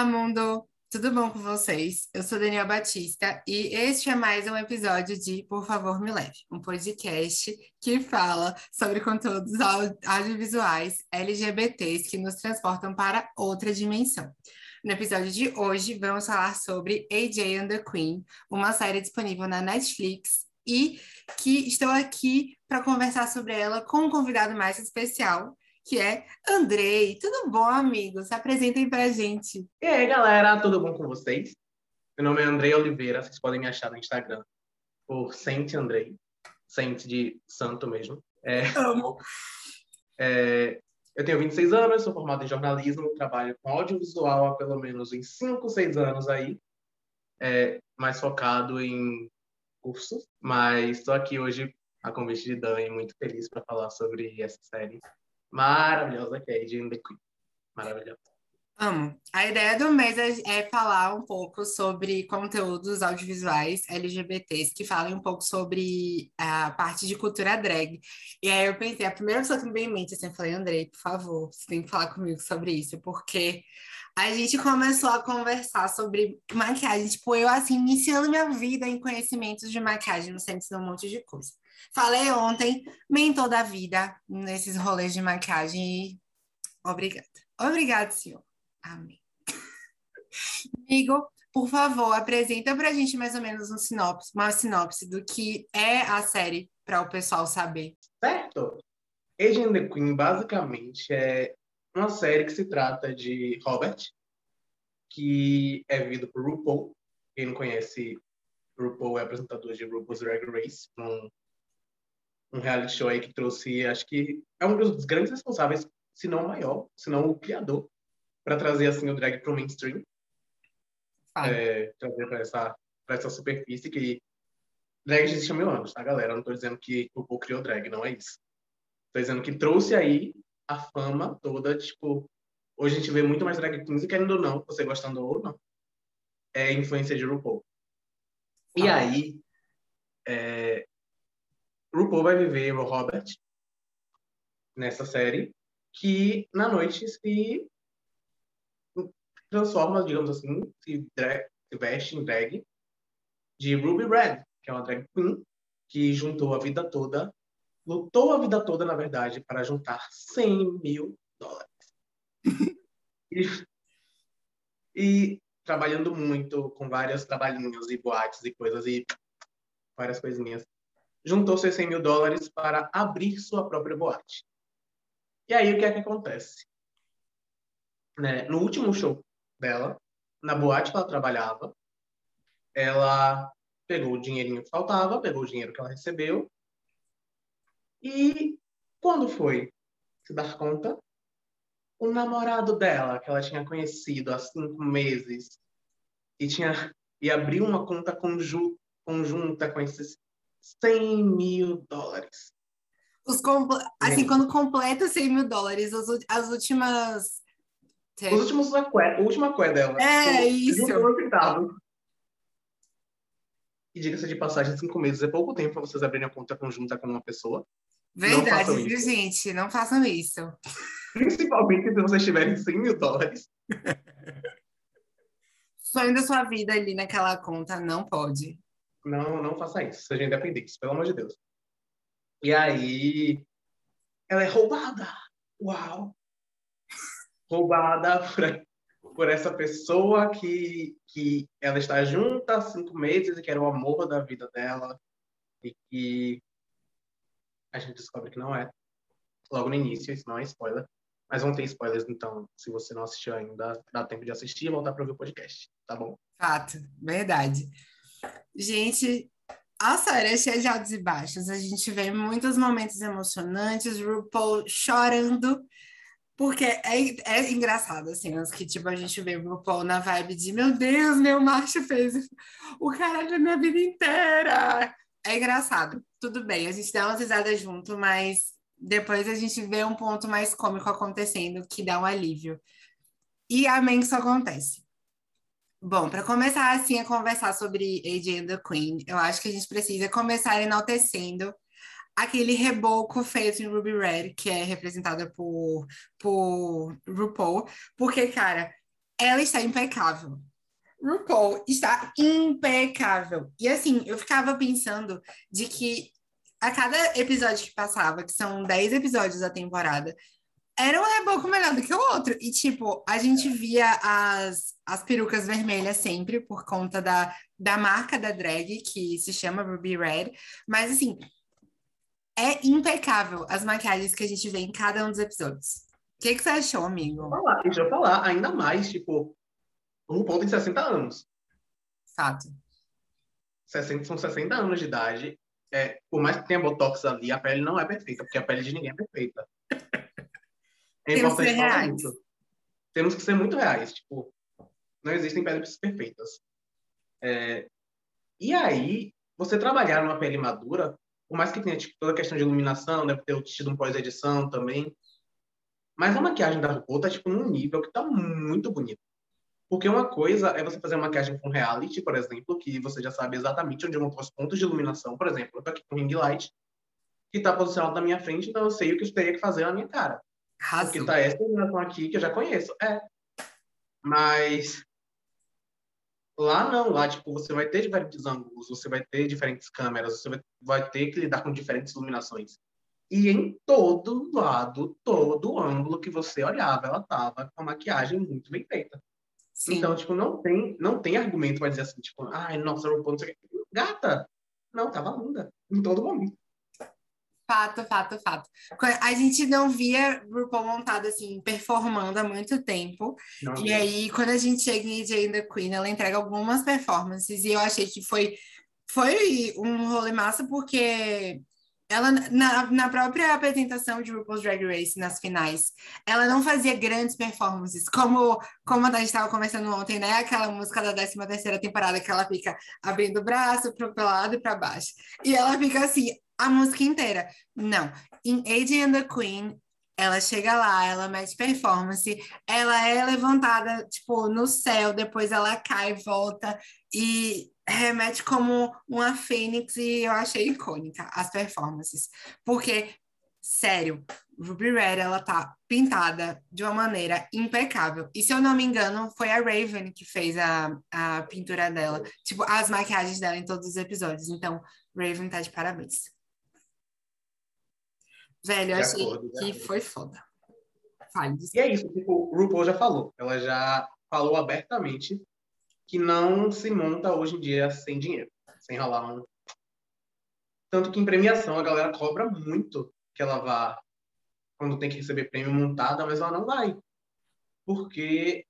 Olá, mundo! Tudo bom com vocês? Eu sou Daniel Batista e este é mais um episódio de Por Favor Me Leve, um podcast que fala sobre conteúdos audiovisuais LGBTs que nos transportam para outra dimensão. No episódio de hoje, vamos falar sobre AJ and the Queen, uma série disponível na Netflix e que estou aqui para conversar sobre ela com um convidado mais especial, que é Andrei. Tudo bom, amigo? Se apresentem para a gente. E aí, galera, tudo bom com vocês? Meu nome é Andrei Oliveira, vocês podem me achar no Instagram por Sente Andrei, Sente de santo mesmo. É, Amo. É, eu tenho 26 anos, sou formado em jornalismo, trabalho com audiovisual há pelo menos em 5, 6 anos aí, é, mais focado em cursos, mas estou aqui hoje a convite de Dani, muito feliz para falar sobre essa série maravilhosa que é the Queen. Maravilhosa. Amo. A ideia do mês é, é, falar um pouco sobre conteúdos audiovisuais LGBTs que falem um pouco sobre a parte de cultura drag. E aí eu pensei, a primeira pessoa que me veio em mente, assim, eu falei, Andrei, por favor, você tem que falar comigo sobre isso, porque a gente começou a conversar sobre maquiagem, tipo, eu assim, iniciando minha vida em conhecimentos de maquiagem, no centro um monte de coisa. Falei ontem, mentor da vida, nesses rolês de maquiagem, obrigada. Obrigada, senhor. Amém. Amigo, por favor, apresenta pra gente mais ou menos um sinopse, uma sinopse do que é a série para o pessoal saber. Certo. Agent the Queen basicamente é uma série que se trata de Robert, que é vivido por RuPaul. Quem não conhece, RuPaul é apresentador de RuPaul's Drag Race, um um reality show aí que trouxe, acho que é um dos grandes responsáveis, se não o maior, se não o criador, para trazer assim o drag para o mainstream. É, trazer para essa, essa superfície que drag existe há mil anos, tá, galera? não estou dizendo que o Paul criou drag, não é isso. Estou dizendo que trouxe aí a fama toda, tipo, hoje a gente vê muito mais drag queens, querendo ou não, você gostando ou não, é influência de RuPaul. E ah. aí, é, RuPaul vai viver o Robert nessa série, que na noite se transforma, digamos assim, se, drag, se veste em drag de Ruby Red, que é uma drag queen que juntou a vida toda, lutou a vida toda, na verdade, para juntar 100 mil dólares. e, e trabalhando muito com vários trabalhinhos e boates e coisas e várias coisinhas juntou seus 100 mil dólares para abrir sua própria boate. E aí, o que é que acontece? Né? No último show dela, na boate que ela trabalhava, ela pegou o dinheirinho que faltava, pegou o dinheiro que ela recebeu, e quando foi se dar conta, o namorado dela, que ela tinha conhecido há cinco meses, e, tinha, e abriu uma conta conjunta, com esses 100 mil dólares. Os Assim, quando completa 100 mil dólares, as, as últimas. Os últimos, a última coisa dela. É, isso. E diga-se de passagem, cinco meses é pouco tempo para vocês abrirem a conta conjunta com uma pessoa. Verdade, viu, gente? Não façam isso. Principalmente se vocês tiverem 100 mil dólares. Sonho da sua vida ali naquela conta, não pode. Não, não faça isso. Seja independente, pelo amor de Deus. E aí, ela é roubada. Uau! roubada por, por essa pessoa que, que ela está junta há cinco meses e que era o amor da vida dela e que a gente descobre que não é. Logo no início, isso não é spoiler. Mas vão ter spoilers, então, se você não assistiu ainda, dá tempo de assistir e voltar para ouvir o podcast, tá bom? Fato, verdade. Gente, a série é cheia de altos e baixos. A gente vê muitos momentos emocionantes, RuPaul chorando, porque é, é engraçado, assim, os que, tipo, a gente vê RuPaul na vibe de meu Deus, meu macho fez o caralho da minha vida inteira. É engraçado. Tudo bem, a gente dá umas risadas junto, mas depois a gente vê um ponto mais cômico acontecendo que dá um alívio. E amém que isso acontece. Bom, para começar assim a conversar sobre AJ and the Queen, eu acho que a gente precisa começar enaltecendo aquele reboco feito em Ruby Red, que é representada por, por RuPaul, porque, cara, ela está impecável. RuPaul está impecável. E assim, eu ficava pensando de que a cada episódio que passava, que são 10 episódios da temporada, era um reboco melhor do que o outro. E, tipo, a gente via as, as perucas vermelhas sempre, por conta da, da marca da drag, que se chama Ruby Red. Mas, assim, é impecável as maquiagens que a gente vê em cada um dos episódios. O que, que você achou, amigo? Falar, deixa eu falar, ainda mais, tipo, o RuPaul tem 60 anos. Fato. 60, são 60 anos de idade. É, por mais que tenha botox ali, a pele não é perfeita, porque a pele de ninguém é perfeita. É Temos que importante ser falar isso. Temos que ser muito reais. Tipo, não existem peles perfeitas. É, e aí, você trabalhar numa pele madura, por mais que tenha tipo, toda a questão de iluminação, deve ter tido um pós-edição também. Mas a maquiagem da RuPaul tá, tipo, num nível que tá muito bonito. Porque uma coisa é você fazer uma maquiagem com reality, por exemplo, que você já sabe exatamente onde vão os pontos de iluminação. Por exemplo, eu tô aqui com ring light, que está posicionado na minha frente, então eu sei o que eu teria que fazer na minha cara. Arrasou. Porque tá essa iluminação aqui que eu já conheço. É. Mas lá não, lá tipo, você vai ter diferentes ângulos, você vai ter diferentes câmeras, você vai, ter que lidar com diferentes iluminações. E em todo lado, todo ângulo que você olhava, ela tava com a maquiagem muito bem feita. Sim. Então, tipo, não tem, não tem argumento para dizer assim, tipo, ai, nossa, RuPaul, não sei. Gata! Não, tava linda. Em todo momento. Fato, fato, fato. A gente não via RuPaul montado assim, performando há muito tempo. Não, E aí, quando a gente chega em AJ and Queen, ela entrega algumas performances e eu achei que foi, foi um rolê massa porque ela, na, na própria apresentação de RuPaul's Drag Race, nas finais, ela não fazia grandes performances, como, como a gente estava conversando ontem, né? Aquela música da 13 terceira temporada que ela fica abrindo o braço pro pro lado e para baixo. E ela fica assim, a música inteira. Não. Em AJ and the Queen, ela chega lá, ela mete performance, ela é levantada, tipo, no céu, depois ela cai, volta e remete como uma fênix e eu achei icônica as performances. Porque, sério, Ruby Red, ela tá pintada de uma maneira impecável. E se eu não me engano, foi a Raven que fez a, a pintura dela. Tipo, as maquiagens dela em todos os episódios. Então, Raven tá de parabéns. Velho, eu De achei acordo, que acordo. foi foda. Fale. E é isso, tipo, o RuPaul já falou. Ela já falou abertamente que não se monta hoje em dia sem dinheiro, sem rolar um. Tanto que em premiação a galera cobra muito que ela vá, quando tem que receber prêmio montada, mas ela não vai. Porque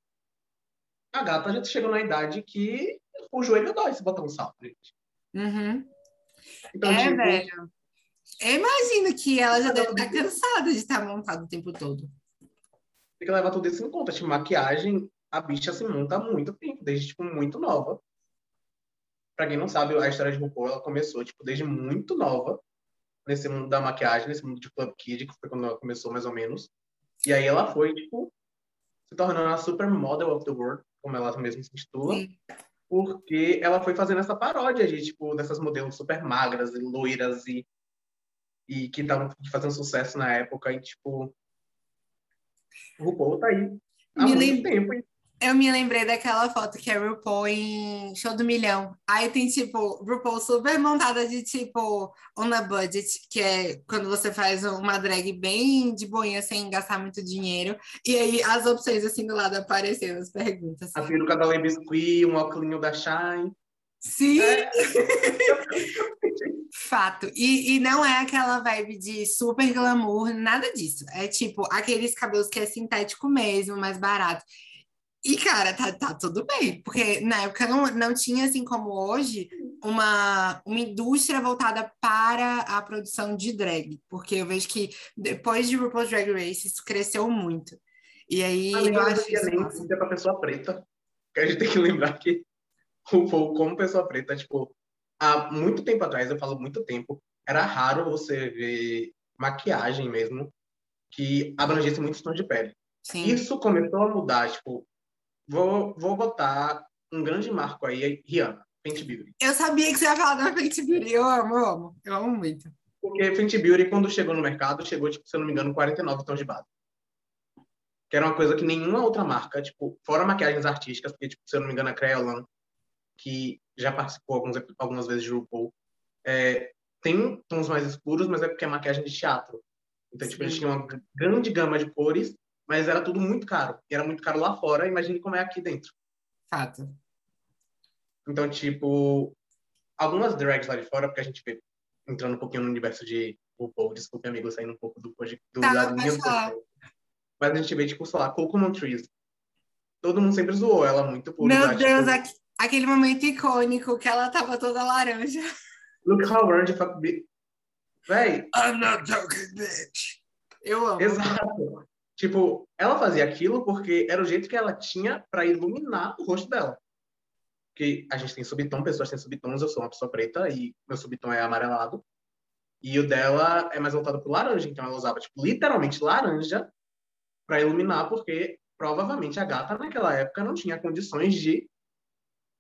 a gata já chegou na idade que o joelho dói se botar um salto, gente. Uhum. Então, é, tipo, velho. Eu imagino que ela já deve estar cansada de estar montada o tempo todo. tem que levar tudo isso em conta. Tipo, maquiagem, a bicha se monta há muito tempo, desde, tipo, muito nova. Pra quem não sabe, a história de RuPaul, ela começou, tipo, desde muito nova, nesse mundo da maquiagem, nesse mundo de Club Kid, que foi quando ela começou, mais ou menos. E aí ela foi, tipo, se tornando a supermodel of the world, como ela mesma se intitula, Sim. porque ela foi fazendo essa paródia de, tipo, dessas modelos super magras e loiras e, e que estavam fazendo sucesso na época, e, tipo, o RuPaul tá aí há Me muito lem- tempo, Eu me lembrei daquela foto que é RuPaul em Show do Milhão. Aí tem, tipo, RuPaul super montada de, tipo, on a budget, que é quando você faz uma drag bem de boinha, sem gastar muito dinheiro. E aí as opções, assim, do lado aparecendo, as perguntas. a peruca da Lady Biscuit, um óculos da Shine. Sim! É. Fato. E, e não é aquela vibe de super glamour, nada disso. É tipo aqueles cabelos que é sintético mesmo, mais barato. E, cara, tá, tá tudo bem, porque na época não, não tinha, assim como hoje, uma, uma indústria voltada para a produção de drag. Porque eu vejo que depois de RuPaul's Drag Race, isso cresceu muito. E aí Além eu não acho isso nem ser pra pessoa preta. Que a gente tem que lembrar que o povo, como pessoa preta, tipo, há muito tempo atrás, eu falo muito tempo, era raro você ver maquiagem mesmo que abrangesse muitos tons de pele. Sim. Isso começou a mudar, tipo, vou, vou botar um grande marco aí, Rihanna, Fenty Beauty. Eu sabia que você ia falar da Fenty Beauty. Eu amo, eu amo. Eu amo muito. Porque Fenty Beauty, quando chegou no mercado, chegou, tipo, se eu não me engano, 49 tons de base. que era uma coisa que nenhuma outra marca, tipo, fora maquiagens artísticas, porque, tipo, se eu não me engano, a Creolan, que já participou alguns, algumas vezes de RuPaul, é, tem tons mais escuros, mas é porque é maquiagem de teatro. Então, tipo, eles tinham uma grande gama de cores, mas era tudo muito caro. E era muito caro lá fora, imagine como é aqui dentro. Fato. Então, tipo, algumas drags lá de fora, porque a gente vê, entrando um pouquinho no universo de RuPaul, desculpe, amigo, saindo um pouco do, do Tá, da pode linha do falar. Mas a gente vê, tipo, sei lá, Coco Montrese. Todo mundo sempre zoou ela muito por Meu usar, Deus, tipo, aque- aquele momento icônico que ela tava toda laranja. Look how orange fuck be... Véi, I'm not joking, bitch. Eu amo. exato. Tipo, ela fazia aquilo porque era o jeito que ela tinha pra iluminar o rosto dela. Porque a gente tem subtom, pessoas têm subtons, eu sou uma pessoa preta e meu subtom é amarelado. E o dela é mais voltado pro laranja, então ela usava, tipo, literalmente laranja pra iluminar, porque provavelmente a gata naquela época não tinha condições de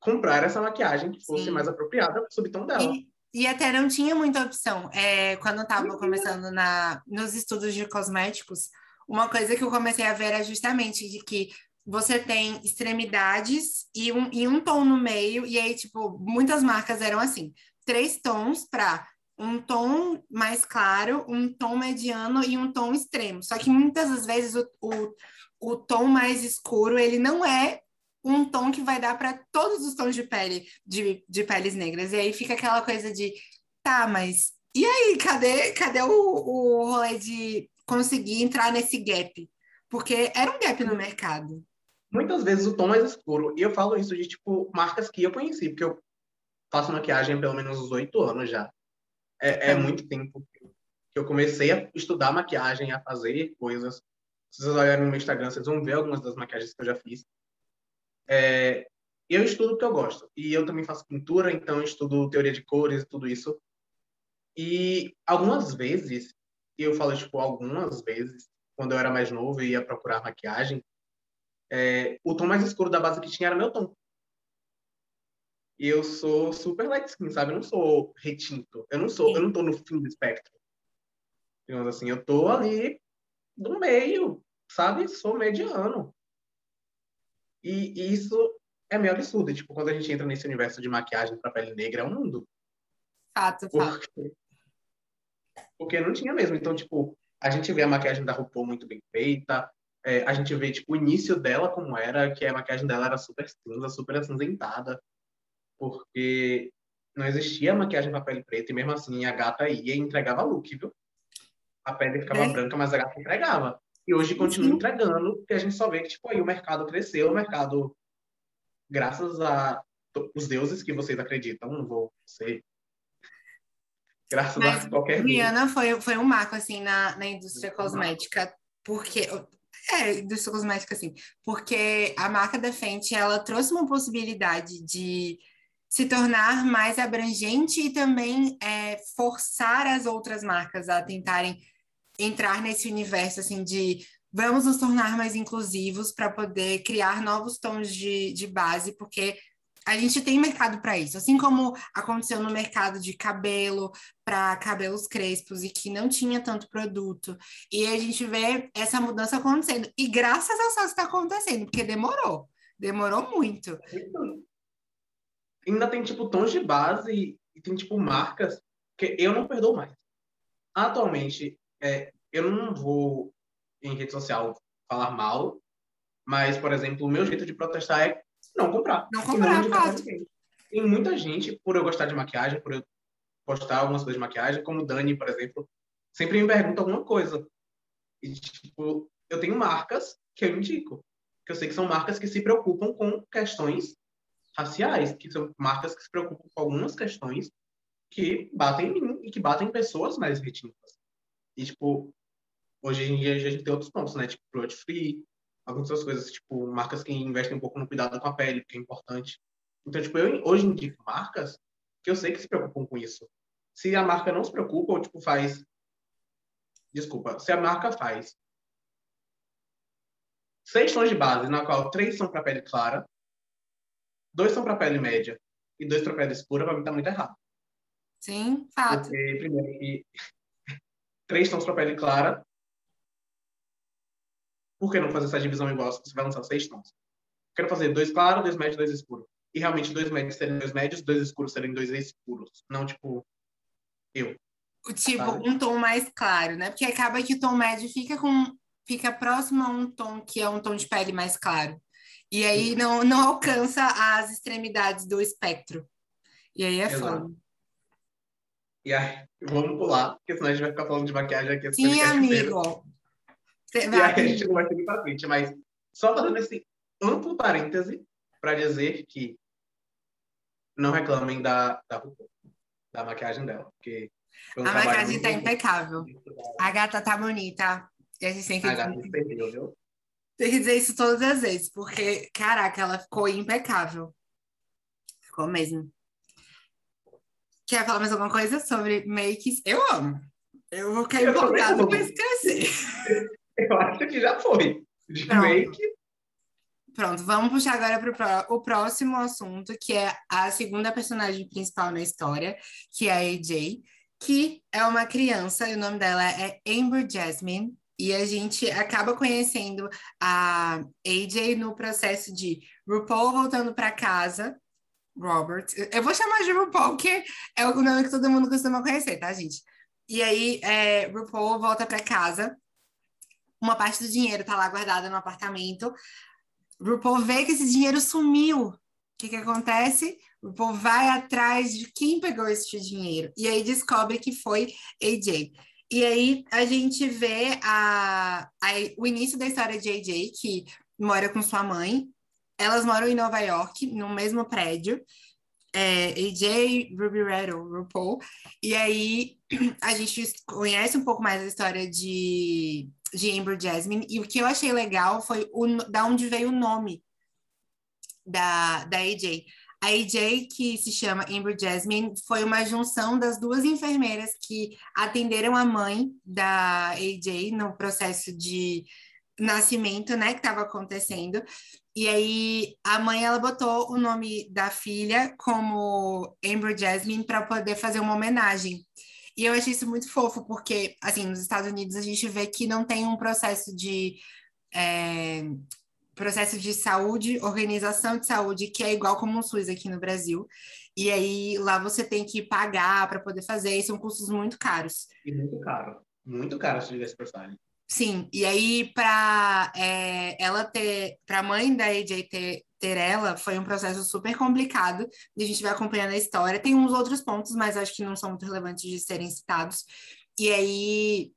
comprar essa maquiagem que fosse Sim. mais apropriada pro subtom dela. E, e até não tinha muita opção. É, quando eu estava tinha. começando na, nos estudos de cosméticos, uma coisa que eu comecei a ver era justamente de que você tem extremidades e um, e um tom no meio, e aí, tipo, muitas marcas eram assim: três tons para um tom mais claro, um tom mediano e um tom extremo. Só que muitas das vezes o, o, o tom mais escuro, ele não é um tom que vai dar para todos os tons de pele de, de peles negras. E aí fica aquela coisa de, tá, mas e aí, cadê, cadê o, o rolê de conseguir entrar nesse gap? Porque era um gap no mercado. Muitas vezes o tom mais escuro, e eu falo isso de, tipo, marcas que eu conheci, porque eu faço maquiagem há pelo menos uns oito anos já. É, é Hum. muito tempo que eu comecei a estudar maquiagem, a fazer coisas. Se vocês olharem no meu Instagram, vocês vão ver algumas das maquiagens que eu já fiz. É, eu estudo o que eu gosto. E eu também faço pintura, então eu estudo teoria de cores e tudo isso. E algumas vezes, e eu falo, tipo, algumas vezes, quando eu era mais novo e ia procurar maquiagem, é, o tom mais escuro da base que tinha era meu tom. E eu sou super light skin, sabe? Eu não sou retinto. Eu não sou, eu não tô no fim do espectro. Digamos assim, eu tô ali no meio, sabe? Sou mediano. E, e isso é meio absurdo. Tipo, quando a gente entra nesse universo de maquiagem para pele negra, é um mundo. Fato, fato. Porque, porque não tinha mesmo. Então, tipo, a gente vê a maquiagem da RuPaul muito bem feita. é, a gente vê, tipo, o início dela como era, que a maquiagem dela era super cinza, super acinzentada. Porque não existia maquiagem para pele preta e mesmo assim a gata ia e entregava look, viu? A pele ficava É. branca, mas a gata entregava. E hoje continua entregando, porque a gente só vê que, tipo, aí o mercado cresceu, o mercado, graças a os deuses que vocês acreditam, não vou ser graças Mas, a qualquer. Rihanna foi, foi um marco, assim, na, na indústria cosmética, porque... É, indústria cosmética, assim, porque a marca da Fenty, ela trouxe uma possibilidade de se tornar mais abrangente e também é, forçar as outras marcas a tentarem entrar nesse universo, assim, de vamos nos tornar mais inclusivos para poder criar novos tons de, de base, porque a gente tem mercado para isso, assim como aconteceu no mercado de cabelo para cabelos crespos e que não tinha tanto produto. E a gente vê essa mudança acontecendo. E graças a Deus está acontecendo, porque demorou. Demorou muito. Ainda tem, tipo, tons de base e, tem, tipo, marcas que eu não perdoo mais. Atualmente, é, eu não vou em rede social falar mal, mas, por exemplo, o meu jeito de protestar é não comprar. Não comprar, ninguém. Tem muita gente, por eu gostar de maquiagem, por eu postar algumas coisas de maquiagem, como Dani, por exemplo, sempre me pergunta alguma coisa. E, tipo, eu tenho marcas que eu indico. Que eu sei que são marcas que se preocupam com questões raciais, que são marcas que se preocupam com algumas questões que batem em mim e que batem em pessoas mais retintas. E, tipo, hoje em dia a gente tem outros pontos, né? Tipo, cruelty free, algumas outras coisas, tipo, marcas que investem um pouco no cuidado com a pele, que é importante. Então, tipo, eu hoje indico marcas que eu sei que se preocupam com isso. Se a marca não se preocupa, ou, tipo, faz... Desculpa. Se a marca faz seis tons de base, na qual três são para pele clara, dois são para pele média e dois para pele escura, para mim tá muito errado. Sim, fato. Porque, primeiro, que três tons para pele clara por que não fazer essa divisão igual se você vai lançar seis tons? Quero fazer dois claros, dois médios, dois escuros. E realmente dois médios serem dois médios, dois escuros serem dois escuros. Não, tipo, eu. Tipo, sabe? um tom mais claro, né? Porque acaba que o tom médio fica com fica próximo a um tom que é um tom de pele mais claro. E aí não, não alcança as extremidades do espectro. E aí é foda. E aí, vamos pular, porque senão a gente vai ficar falando de maquiagem aqui. Sim, amigo. E aí a gente não vai seguir pra frente, mas só fazendo esse amplo parêntese para dizer que não reclamem da, da, da maquiagem dela, porque a maquiagem tá impecável. A gata tá bonita. E a gente tem que, a gata perdeu, viu? tem que dizer isso todas as vezes, porque, caraca, ela ficou impecável. Ficou mesmo. Quer falar mais alguma coisa sobre makes? Eu amo. Eu vou ficar empolgada para esquecer. Eu acho que já foi. De Pronto. Pronto, vamos puxar agora para o próximo assunto, que é a segunda personagem principal na história, que é a AJ, que é uma criança, e o nome dela é Amber Jasmine, e a gente acaba conhecendo a AJ no processo de RuPaul voltando para casa. Robert, eu vou chamar de RuPaul, que é o nome que todo mundo costuma conhecer, tá, gente? E aí, é, RuPaul volta para casa. Uma parte do dinheiro tá lá guardada no apartamento. RuPaul vê que esse dinheiro sumiu. O que, que acontece? RuPaul vai atrás de quem pegou esse dinheiro. E aí descobre que foi AJ. E aí a gente vê a, a, o início da história de AJ, que mora com sua mãe. Elas moram em Nova York, no mesmo prédio. É, AJ, Ruby ou RuPaul. E aí a gente conhece um pouco mais a história de, de Amber Jasmine. E o que eu achei legal foi o, da onde veio o nome da, da AJ. A AJ, que se chama Amber Jasmine, foi uma junção das duas enfermeiras que atenderam a mãe da AJ no processo de nascimento, né, que estava acontecendo. E aí a mãe ela botou o nome da filha como Amber Jasmine para poder fazer uma homenagem. E eu achei isso muito fofo, porque, assim, nos Estados Unidos a gente vê que não tem um processo de é, processo de saúde, organização de saúde, que é igual como o SUS aqui no Brasil. E aí lá você tem que pagar para poder fazer, e são custos muito caros. E muito caro, muito caro se tivesse passagem. Sim, e aí para é, ela ter, para a mãe da AJ ter, ter ela, foi um processo super complicado, e a gente vai acompanhando a história. Tem uns outros pontos, mas acho que não são muito relevantes de serem citados. E aí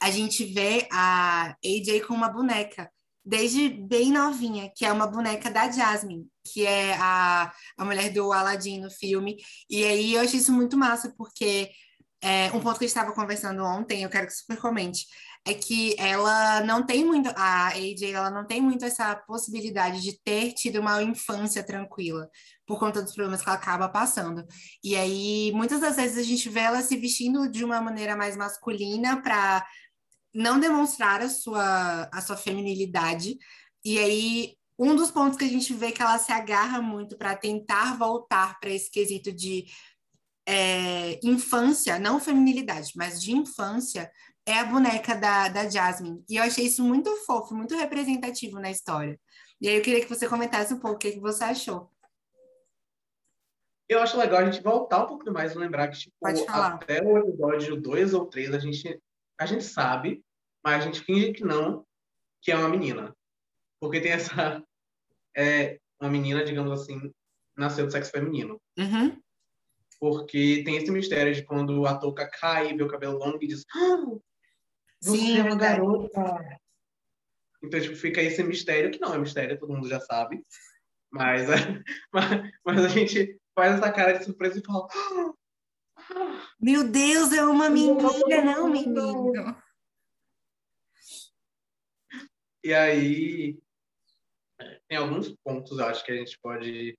a gente vê a AJ com uma boneca desde bem novinha, que é uma boneca da Jasmine, que é a, a mulher do Aladdin no filme. E aí eu achei isso muito massa, porque é, um ponto que a gente estava conversando ontem, eu quero que super comente, é que ela não tem muito, a AJ, ela não tem muito essa possibilidade de ter tido uma infância tranquila, por conta dos problemas que ela acaba passando. E aí, muitas das vezes a gente vê ela se vestindo de uma maneira mais masculina para não demonstrar a sua, a sua feminilidade. E aí, um dos pontos que a gente vê que ela se agarra muito para tentar voltar para esse quesito de é, infância, não feminilidade, mas de infância, é a boneca da, da Jasmine. E eu achei isso muito fofo, muito representativo na história. E aí eu queria que você comentasse um pouco o que, que você achou. Eu acho legal a gente voltar um pouco mais e lembrar que, tipo, até o episódio 2 ou 3, a gente a gente sabe, mas a gente finge que não, que é uma menina. Porque tem essa. É, uma menina, digamos assim, nasceu do sexo feminino. Uhum. Porque tem esse mistério de quando a touca cai, vê o cabelo longo e diz: ah, Você Sim, é uma garota. Então, tipo, fica esse mistério, que não é mistério, todo mundo já sabe. Mas, mas, mas a gente faz essa cara de surpresa e fala: ah, meu Deus, é uma menina, não, menino. E aí, tem alguns pontos, eu acho, que a gente pode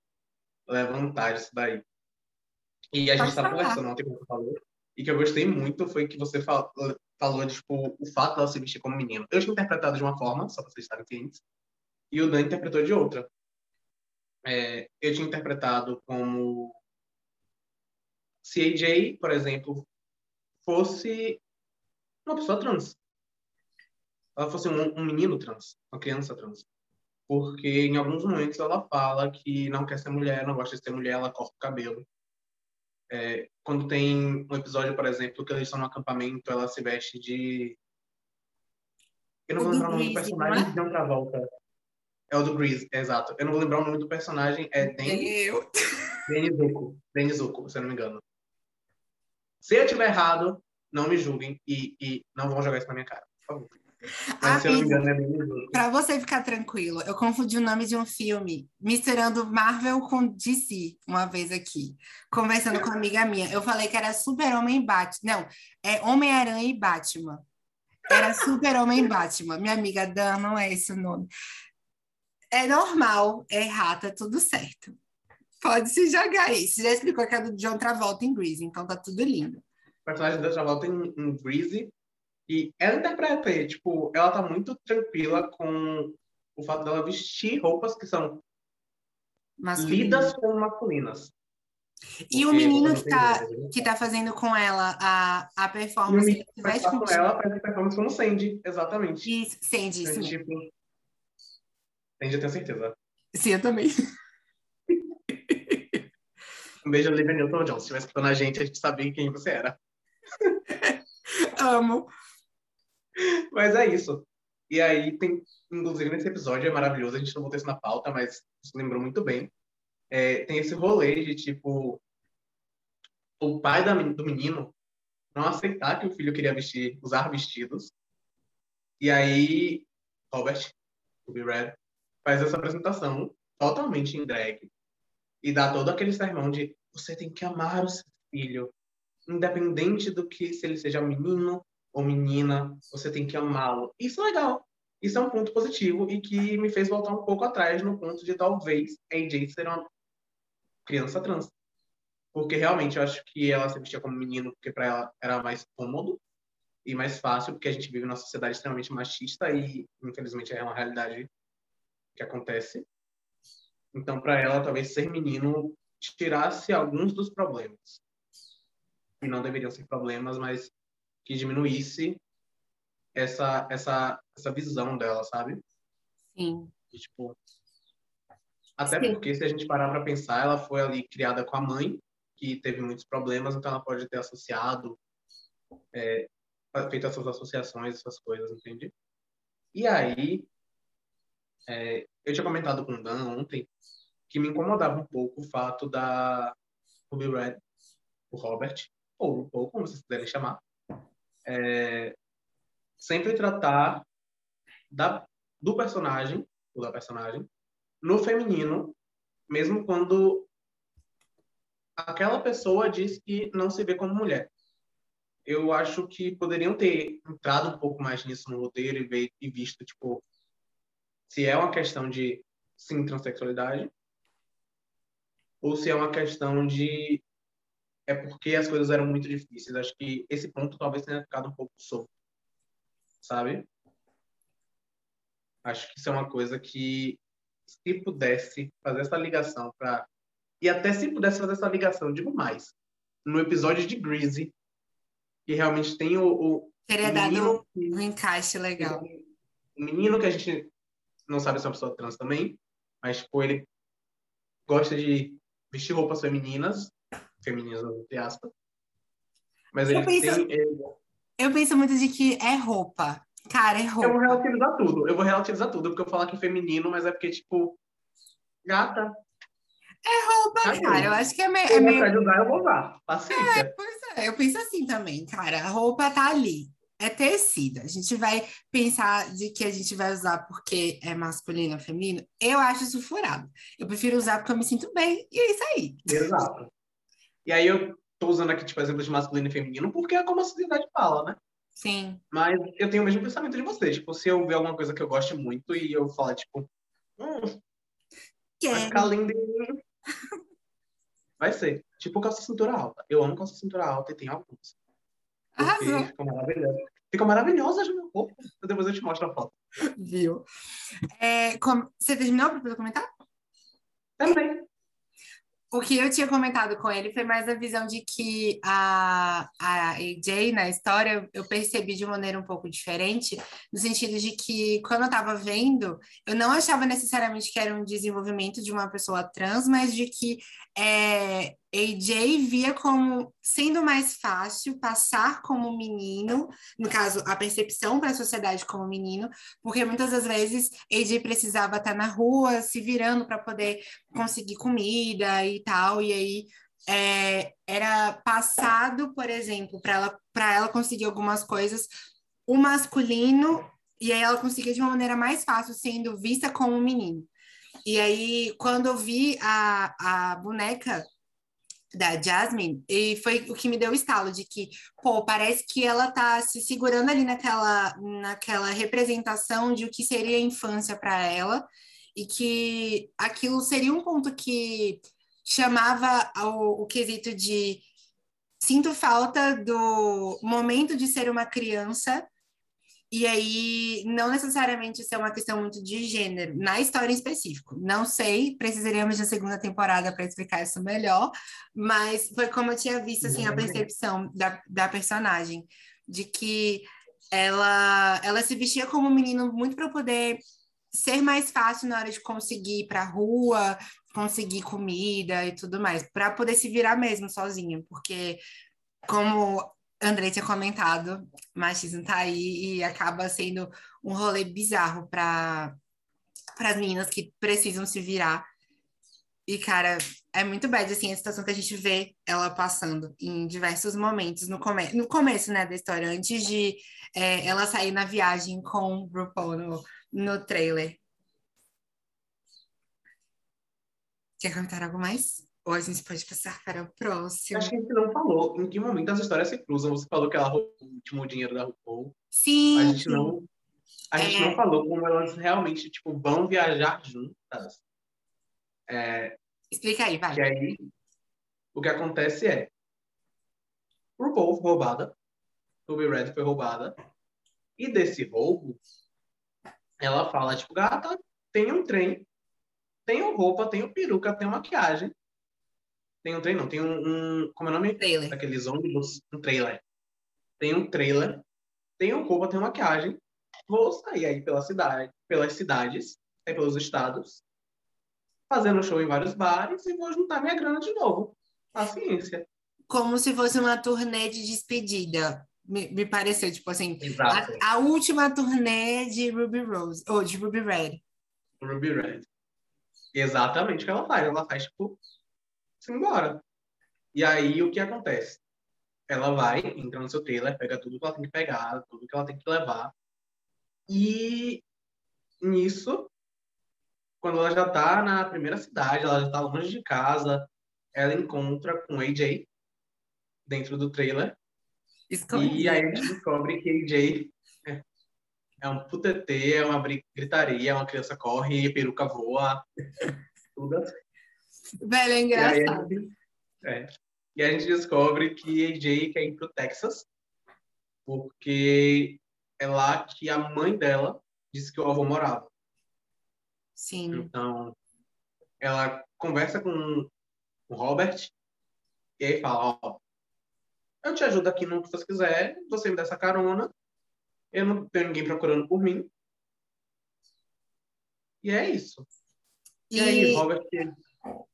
levantar disso daí. E a gente está conversando ontem, como você falou, e que eu gostei muito foi que você falou, falou tipo, o fato dela se vestir como menino. Eu tinha interpretado de uma forma, só para vocês estarem cientes, e o Dan interpretou de outra. É, eu tinha interpretado como se AJ, por exemplo, fosse uma pessoa trans. ela fosse um, um menino trans, uma criança trans. Porque em alguns momentos ela fala que não quer ser mulher, não gosta de ser mulher, ela corta o cabelo. É, quando tem um episódio, por exemplo, que eles estão no acampamento, ela se veste de. Eu não vou lembrar o nome do personagem de outra volta. É o do Grease, é exato. Eu não vou lembrar o nome do personagem, é. Eu. Denizuko, Denizuko, se eu não me engano. Se eu estiver errado, não me julguem e, e não vão jogar isso na minha cara, por favor. Mas, se eu não me engano, é. Pra você ficar tranquilo, eu confundi o nome de um filme, misturando Marvel com DC, uma vez aqui, conversando com uma amiga minha. Eu falei que era Super-Homem e Batman. Não, é Homem-Aranha e Batman. Era Super-Homem e Batman. Minha amiga Dan, não é esse o nome. É normal, é errar, tá tudo certo. Pode se jogar aí. Você já explicou que é do John Travolta em Grease, então tá tudo lindo. O personagem da Travolta em, em Greasy. E ela interpreta, e, tipo, ela tá muito tranquila com o fato dela vestir roupas que são Masculino. lidas como masculinas. E o menino que tá, gênero- que tá fazendo com ela a, a E o performance, menino com ela faz performance como Sandy, exatamente. Isso, Sandy, isso Então, tipo, Sandy, eu tenho certeza. Sim, eu também. Um beijo, Olivia Newton-John. Se estivesse escutando a gente, a gente sabia quem você era. Amo. Mas é isso. E aí tem, inclusive nesse episódio é maravilhoso, a gente não botou isso na pauta, mas se lembrou muito bem. É, tem esse rolê de tipo o pai da do menino não aceitar que o filho queria vestir, usar vestidos. E aí Robert, o Be Red, faz essa apresentação totalmente em drag e dá todo aquele sermão de você tem que amar o seu filho, independente do que se ele seja menino ou menina, você tem que amá-lo. Isso é legal. Isso é um ponto positivo e que me fez voltar um pouco atrás no ponto de talvez AJ ser uma criança trans. Porque realmente eu acho que ela se vestia como menino porque para ela era mais cômodo e mais fácil, porque a gente vive numa sociedade extremamente machista e infelizmente é uma realidade que acontece. Então, para ela, talvez ser menino tirasse alguns dos problemas. E não deveriam ser problemas, mas que diminuísse essa, essa, essa visão dela, sabe? Sim. E, tipo, até Sim. porque, se a gente parar para pensar, ela foi ali criada com a mãe, que teve muitos problemas, então ela pode ter associado, é, feito essas associações, essas coisas, entende? E aí, é, eu tinha comentado com o Dan ontem que me incomodava um pouco o fato da Ruby Red, o Robert, ou um pouco, como vocês quiserem chamar, é, sempre tratar da, do personagem, ou da personagem, no feminino, mesmo quando aquela pessoa diz que não se vê como mulher. Eu acho que poderiam ter entrado um pouco mais nisso no roteiro e, ver, e visto, tipo, se é uma questão de, sim, transexualidade, ou se é uma questão de é porque as coisas eram muito difíceis. Acho que esse ponto talvez tenha ficado um pouco solto, sabe? Acho que isso é uma coisa que, se pudesse fazer essa ligação para e até se pudesse fazer essa ligação, digo mais, no episódio de Greasy, que realmente tem o, o Teria o dado um encaixe legal. um menino que a gente não sabe se é uma pessoa trans também, mas tipo, ele gosta de vestir roupas femininas, femininas entre aspas. Mas Eu ele penso- tem. Eu penso muito de que é roupa. Cara, é Eu vou roupa. relativizar tudo. Eu vou relativizar tudo, porque eu falo aqui feminino, mas é porque, tipo, gata. Roupa, Tá cara. Eu acho que é meio. Se É eu meio... de usar, eu vou usar. Paciência. Pois é, eu penso assim também, cara. A roupa tá ali. É tecido. A gente vai pensar de que a gente vai usar porque é masculino ou feminino. Eu acho isso furado. Eu prefiro usar porque eu me sinto bem. E é isso aí. Exato. E aí eu tô usando aqui, tipo, exemplos de masculino e feminino, porque é como a sociedade fala, né? Sim. Mas eu tenho o mesmo pensamento de você. Tipo, se eu ver alguma coisa que eu goste muito e eu falar, tipo, hum, vai Quer. ficar lindo. Vai ser. Tipo calça cintura alta. Eu amo calça cintura alta e tem alguns. Arrasou. ficam maravilhosas. Ficam maravilhosas no meu corpo. Depois eu te mostro a foto. Viu? É, como- Você terminou para poder comentar? Também. O que eu tinha comentado com ele foi mais a visão de que a, a AJ, na história, eu percebi de maneira um pouco diferente, no sentido de que, quando eu estava vendo, eu não achava necessariamente que era um desenvolvimento de uma pessoa trans, mas de que é, AJ via como sendo mais fácil passar como menino, no caso, a percepção para a sociedade como menino, porque muitas das vezes AJ precisava estar na rua, se virando para poder conseguir comida e tal, e aí é, era passado, por exemplo, para ela, ela conseguir algumas coisas, o masculino, e aí ela conseguia de uma maneira mais fácil, sendo vista como menino. E aí, quando eu vi a, a boneca da Jasmine, e foi o que me deu o estalo de que, pô, parece que ela tá se segurando ali naquela, naquela representação de o que seria a infância para ela, e que aquilo seria um ponto que chamava o, o quesito de sinto falta do momento de ser uma criança e aí, não necessariamente isso é uma questão muito de gênero, na história em específico. Não sei, precisaríamos de segunda temporada para explicar isso melhor, mas foi como eu tinha visto assim, a percepção da, da personagem, de que ela, ela se vestia como um menino muito para poder ser mais fácil na hora de conseguir ir para a rua, conseguir comida e tudo mais, para poder se virar mesmo sozinha, porque como Andrei tinha comentado, machismo tá aí e acaba sendo um rolê bizarro para as meninas que precisam se virar. E, cara, é muito bad, assim, a situação que a gente vê ela passando em diversos momentos no, come no começo, né, da história, antes de é, ela sair na viagem com o RuPaul no, no trailer. Quer comentar algo mais? Ou a gente pode passar para o próximo. Acho que a gente não falou em que momento as histórias se cruzam. Você falou que ela roubou o último dinheiro da RuPaul. Sim. A gente não, a gente é... não falou como elas realmente tipo, vão viajar juntas. É... Explica aí, vai. Que aí, o que acontece é RuPaul foi roubada, Ruby Red foi roubada, e desse roubo, ela fala, tipo, gata, tem um trem, tenho roupa, tenho peruca, tenho maquiagem, tem um trem, não, tem um, um como é o nome? Trailer. Daqueles ônibus, um trailer. Tem um trailer, tem um roupa, tem maquiagem. Vou sair aí pela cidade, pelas cidades, aí pelos estados, fazendo show em vários bares e vou juntar minha grana de novo. Paciência. Como se fosse uma turnê de despedida. Me, me pareceu, tipo assim, a, a, última turnê de Ruby Rose, ou de Ruby Red. Ruby Red. Exatamente o que ela faz. Ela faz, tipo, embora. E aí, o que acontece? Ela vai, entra no seu trailer, pega tudo que ela tem que pegar, tudo que ela tem que levar. E nisso, quando ela já tá na primeira cidade, ela já tá longe de casa, ela encontra com AJ dentro do trailer. Escondido. E aí a gente descobre que AJ é, é um putetê, é uma gritaria, uma criança corre, peruca voa, tudo assim. Velho, é engraçado. E, a gente, é, e a gente descobre que AJ quer ir pro Texas, porque é lá que a mãe dela disse que o avô morava. Sim. Então, ela conversa com o Robert e aí fala, ó, eu te ajudo aqui no que você quiser, você me dá essa carona, eu não tenho ninguém procurando por mim. E é isso. E, e aí, Robert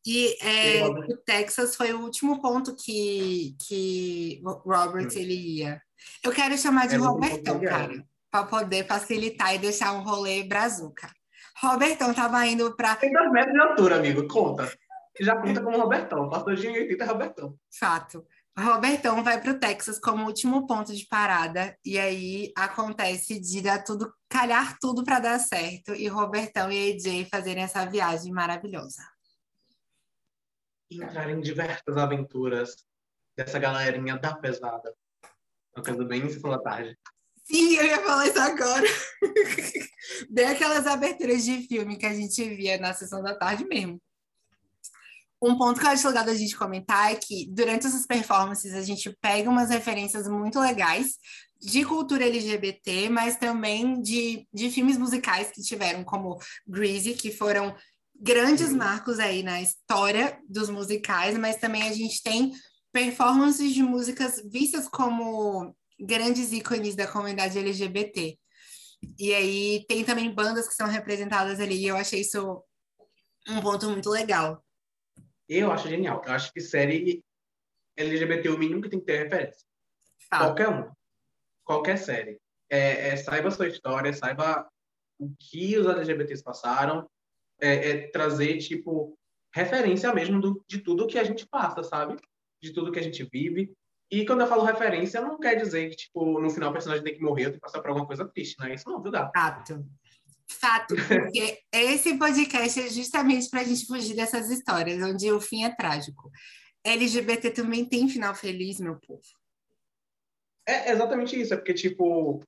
e é, o Texas foi o último ponto que, que Robert hum. ele ia. Eu quero chamar de é Robertão, cara, para poder facilitar e deixar um rolê brazuca. Robertão tava indo para. Tem dois metros de altura, amigo, conta. Já conta como Robertão, passou de 80 é Robertão. Fato. Robertão vai para o Texas como último ponto de parada, e aí acontece de dar tudo, calhar tudo para dar certo, e Robertão e AJ fazerem essa viagem maravilhosa entrar em diversas aventuras dessa galerinha da pesada. Coisa bem sessão da tarde. Sim, eu ia falar isso agora. Bem aquelas aberturas de filme que a gente via na sessão da tarde mesmo. Um ponto que eu acho legal da gente comentar é que durante essas performances a gente pega umas referências muito legais de cultura LGBT, mas também de, de filmes musicais que tiveram, como Greasy, que foram grandes Sim. marcos aí na história dos musicais, mas também a gente tem performances de músicas vistas como grandes ícones da comunidade LGBT. E aí tem também bandas que são representadas ali, e eu achei isso um ponto muito legal. Eu acho genial. Eu acho que série LGBT o mínimo que tem que ter é referência. Fato. Qualquer uma. Qualquer série. É, é, saiba a sua história, saiba o que os LGBTs passaram, é, é trazer, tipo, referência mesmo do, de tudo que a gente passa, sabe? De tudo que a gente vive. E quando eu falo referência, não quer dizer que, tipo, no final o personagem tem que morrer ou tem que passar por alguma coisa triste, não é isso não, viu, Dá? Fato. Fato, porque esse podcast é justamente para a gente fugir dessas histórias, onde o fim é trágico. LGBT também tem final feliz, meu povo. É exatamente isso, é porque, tipo,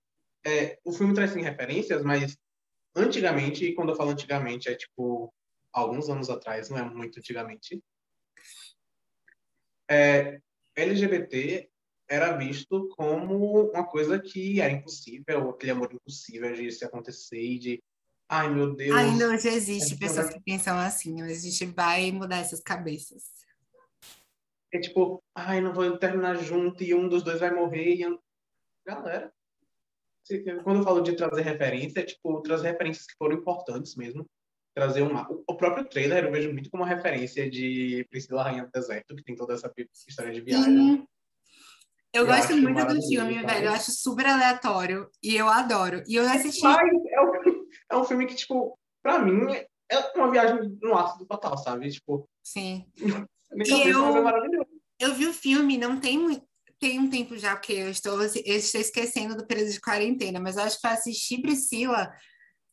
é, o filme traz sim referências, mas antigamente, e quando eu falo antigamente, é tipo alguns anos atrás, não é muito antigamente, é, LGBT era visto como uma coisa que era impossível, aquele amor impossível de se acontecer e de, ai meu Deus. Ainda hoje existe É pessoas que pensam assim, a gente vai mudar essas cabeças. É tipo, ai, não vou terminar junto e um dos dois vai morrer. E... Galera, quando eu falo de trazer referência, é tipo, trazer referências que foram importantes mesmo. Trazer uma. o- O próprio trailer eu vejo muito como uma referência de Priscila Rainha do Deserto, que tem toda essa história de viagem. Sim. Eu, Eu gosto muito do filme, velho. Eu acho super aleatório e eu adoro. E eu assisti. Mas é um, é um filme que, tipo, pra mim, é uma viagem no ácido total, sabe? Tipo, Sim. E eu- é maravilhoso. Eu vi o filme, não tem muito. Tem um tempo já, porque eu estou, eu estou esquecendo do período de quarentena, mas eu acho que eu assisti Priscila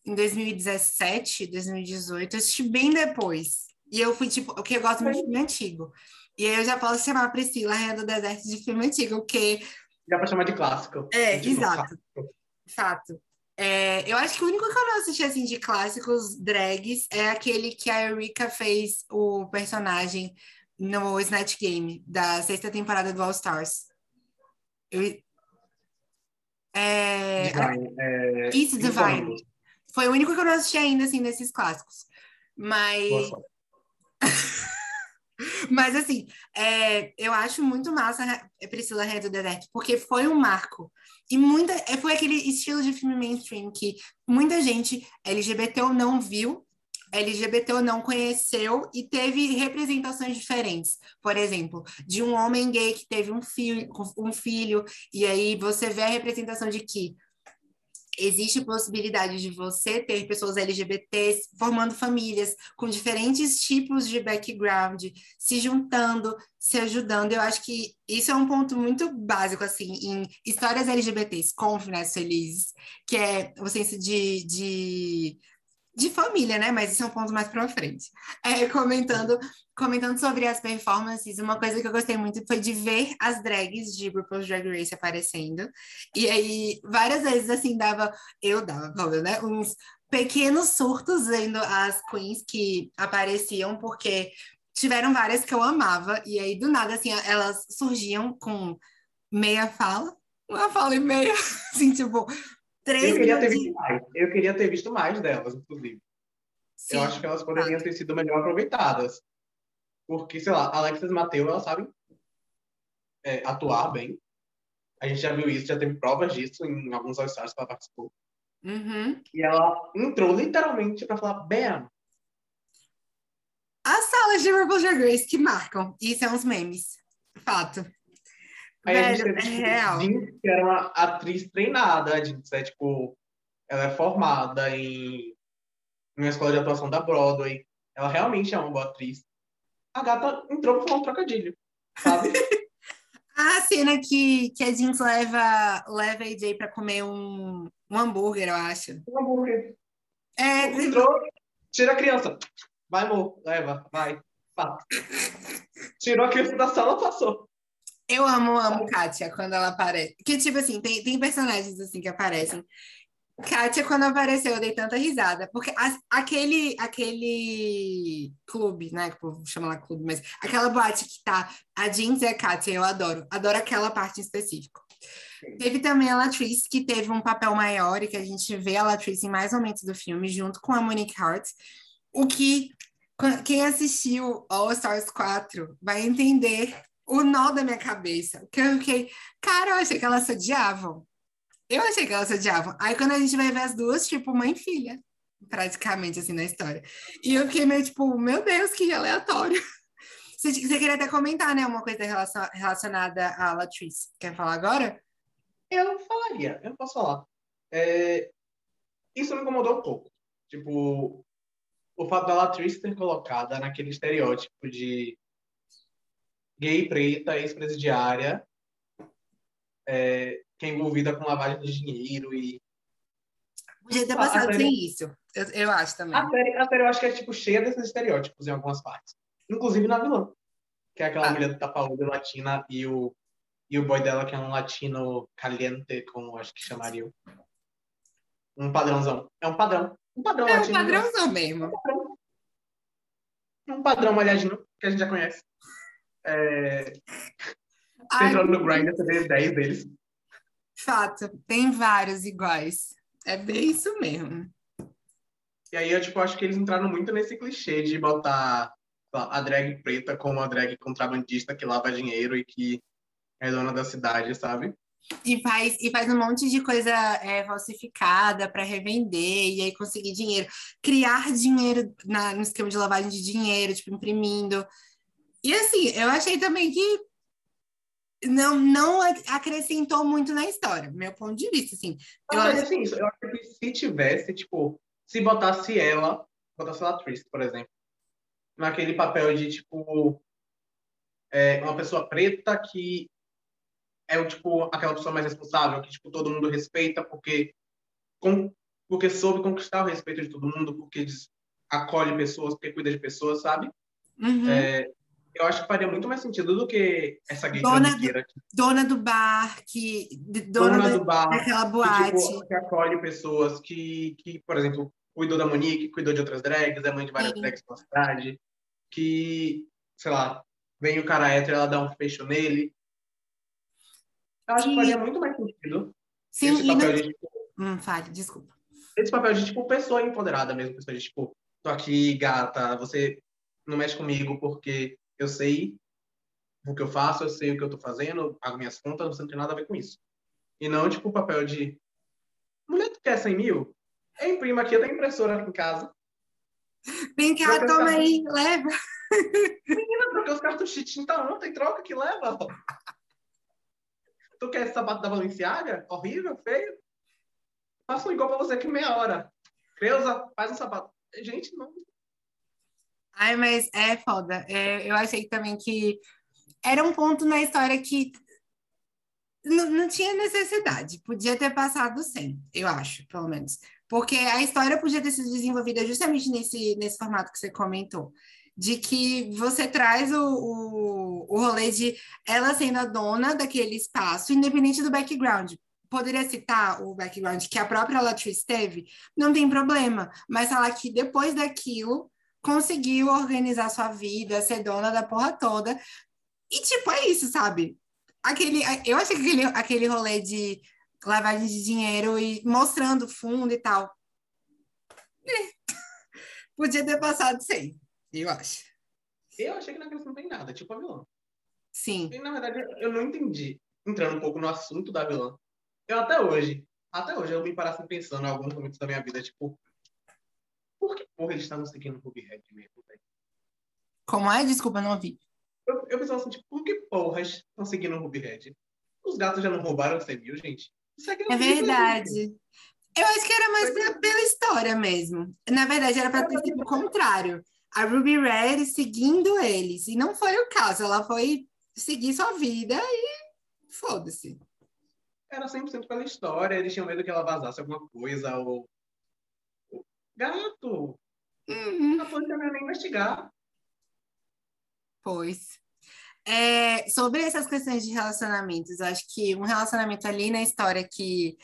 em 2017, 2018, eu assisti bem depois. E eu fui, tipo, porque eu gosto muito de filme antigo. E aí eu já posso chamar a Priscila, Rainha do Deserto, de filme antigo, porque Dá pra chamar de clássico. É, Tipo, exato. Fato. É, eu acho que o único que eu não assisti assim de clássicos drags é aquele que a Eureka fez o personagem no Snatch Game da sexta temporada do All Stars. Eu... É... Divine, é, Cinco Divine. Foi o único que eu não assisti ainda, assim, desses clássicos. Mas, mas assim, é, eu acho muito massa a Priscila Rainha do Deserto, porque foi um marco. E muita, é, foi aquele estilo de filme mainstream que muita gente LGBT ou não viu, LGBT ou não conheceu e teve representações diferentes. Por exemplo, de um homem gay que teve um filho, um filho e aí você vê a representação de que existe possibilidade de você ter pessoas LGBTs formando famílias com diferentes tipos de background, se juntando, se ajudando. Eu acho que isso é um ponto muito básico, assim, em histórias LGBTs com finais felizes, que é o senso de, de, de família, né? Mas isso é um ponto mais para frente. É, comentando, comentando sobre as performances, uma coisa que eu gostei muito foi de ver as drags de RuPaul's Drag Race aparecendo. E aí, várias vezes, assim, dava, eu dava, óbvio, né? Uns pequenos surtos vendo as queens que apareciam, porque tiveram várias que eu amava, e aí, do nada, assim, elas surgiam com meia fala, uma fala e meia, assim, tipo, três Eu queria ter visto mais. Eu queria ter visto mais delas, inclusive. Sim, Eu acho que elas poderiam ter sido melhor aproveitadas. Porque, sei lá, Alexis Mateu, ela sabe é, atuar bem. A gente já viu isso, já teve provas disso em alguns All-Stars que ela participou. Uhum. E ela entrou literalmente pra falar, bam, As salas de RuPaul's Drag Race que marcam, isso é uns memes, fato. Aí a gente Velho, teve, é tipo, que era uma atriz treinada. A Jinx é, tipo, ela é formada em, uma escola de atuação da Broadway. Ela realmente é uma boa atriz. A gata entrou pra falar um trocadilho, sabe? A cena que, que a Jinx leva, leva a AJ pra comer um, um hambúrguer, eu acho. um hambúrguer. É, Entrou, tira a criança. Vai, amor, leva, vai. Pá. Tirou a criança da sala, passou. Eu amo, amo Kátia quando ela aparece. Que, tipo assim, tem, tem personagens assim que aparecem. Kátia, quando apareceu, eu dei tanta risada. Porque aquele, aquele clube, né? Que o povo chama lá clube, mas aquela boate que tá a Jinx e a Kátia, eu adoro. Adoro aquela parte em específico. Teve também a Latrice, que teve um papel maior e que a gente vê a Latrice em mais momentos do filme, junto com a Monique Hart. O que Quem assistiu All Stars 4 vai entender o nó da minha cabeça. Porque eu fiquei, cara, eu achei que elas se odiavam. Eu achei que elas se odiavam. Aí quando a gente vai ver as duas, tipo, mãe e filha, praticamente, assim, na história. E eu fiquei meio tipo, meu Deus, que aleatório. Você, você queria até comentar, né, uma coisa relacionada à Latrice. Quer falar agora? Eu falaria, eu posso falar. É, isso me incomodou um pouco. Tipo, o fato da Latrice ter colocada naquele estereótipo de gay, preta, ex-presidiária, é, que é envolvida com lavagem de dinheiro e. Podia ter passado série, sem isso, eu, eu, acho também. A série, a série eu acho que é tipo, cheia desses estereótipos em algumas partes. Inclusive na vilã. Que é aquela ah. mulher do tapa-olho latina e o, e o boy dela, que é um latino caliente, como acho que chamariam. Um padrãozão. É um padrão. Um padrão é latino. um padrãozão mesmo. Um padrão, um padrão malhadinho, que a gente já conhece. É... Você entrou no Grindr, você vê 10 deles. Fato, tem vários iguais. É bem isso mesmo. E aí eu tipo, acho que eles entraram muito nesse clichê de botar a drag preta como a drag contrabandista que lava dinheiro e que é dona da cidade, sabe? E faz, e faz um monte de coisa é, falsificada para revender e aí conseguir dinheiro. Criar dinheiro na, no esquema de lavagem de dinheiro, tipo, imprimindo. E assim, eu achei também que não, não acrescentou muito na história, meu ponto de vista, assim. Eu, acho... assim, eu acho que se tivesse, tipo, se botasse ela, botasse ela Trist, por exemplo, naquele papel de, tipo, é, uma pessoa preta que é, tipo, aquela pessoa mais responsável, que, tipo, todo mundo respeita porque, com, porque soube conquistar o respeito de todo mundo, porque acolhe pessoas, porque cuida de pessoas, sabe? Uhum. É, eu acho que faria muito mais sentido do que essa gay dona do, dona do bar, que, dona, dona do bar, daquela boate. Que, tipo, que, acolhe pessoas que, que, por exemplo, cuidou da Monique, cuidou de outras drags, é mãe de várias Sim. drags pela cidade, que, sei lá, vem o cara hétero, ela dá um fecho nele. Eu acho e... que faria muito mais sentido Sim, esse papel não... de, tipo, hum, fale, desculpa. Esse papel de, tipo, pessoa empoderada mesmo, pessoa de, tipo, tô aqui, gata, você não mexe comigo porque eu sei o que eu faço, eu sei o que eu tô fazendo, pago minhas contas, você não tem nada a ver com isso. E não, tipo, o papel de mulher, tu quer 100 mil? Eu imprimo aqui, eu tenho impressora aqui em casa. Vem cá, troca toma aí, leva. Menina, troquei os cartuchos de tinta ontem, troca que leva. tu quer esse sapato da Balenciaga? Horrível, feio? Faço um igual pra você aqui meia hora. Creuza, faz um sapato. Gente, não, Ai, mas é foda. É, eu achei também que era um ponto na história que não, tinha necessidade. Podia ter passado sem, eu acho, pelo menos. Porque a história podia ter sido desenvolvida justamente nesse, nesse formato que você comentou. De que você traz o, o, o rolê de ela sendo a dona daquele espaço, independente do background poderia citar o background que a própria Latrice teve, não tem problema, mas falar que depois daquilo conseguiu organizar sua vida, ser dona da porra toda. E, tipo, é isso, sabe? Aquele, eu achei que aquele, aquele rolê de lavagem de dinheiro e mostrando fundo e tal. É. Podia ter passado sem, eu acho. Eu achei que na não tem nada, tipo a vilã. Sim. E, na verdade, eu não entendi. Entrando um pouco no assunto da vilã. Eu até hoje, até hoje, eu me parasse pensando em alguns momentos da minha vida, tipo, porra eles estavam seguindo o Ruby Red mesmo, velho? Como é? Desculpa, não ouvi. Eu, eu pensava assim, tipo, por que porras estão seguindo o Ruby Red? Os gatos já não roubaram 100 mil, gente? É verdade. Eu acho que era mais pra, pela história mesmo. Na verdade, era para ter sido o contrário. A Ruby Red seguindo eles. E não foi o caso. Ela foi seguir sua vida e foda-se. Era 100% pela história. Eles tinham medo que ela vazasse alguma coisa ou Gato! Uhum. A polícia não nem investigar. Pois. É, sobre essas questões de relacionamentos, acho que um relacionamento ali na história que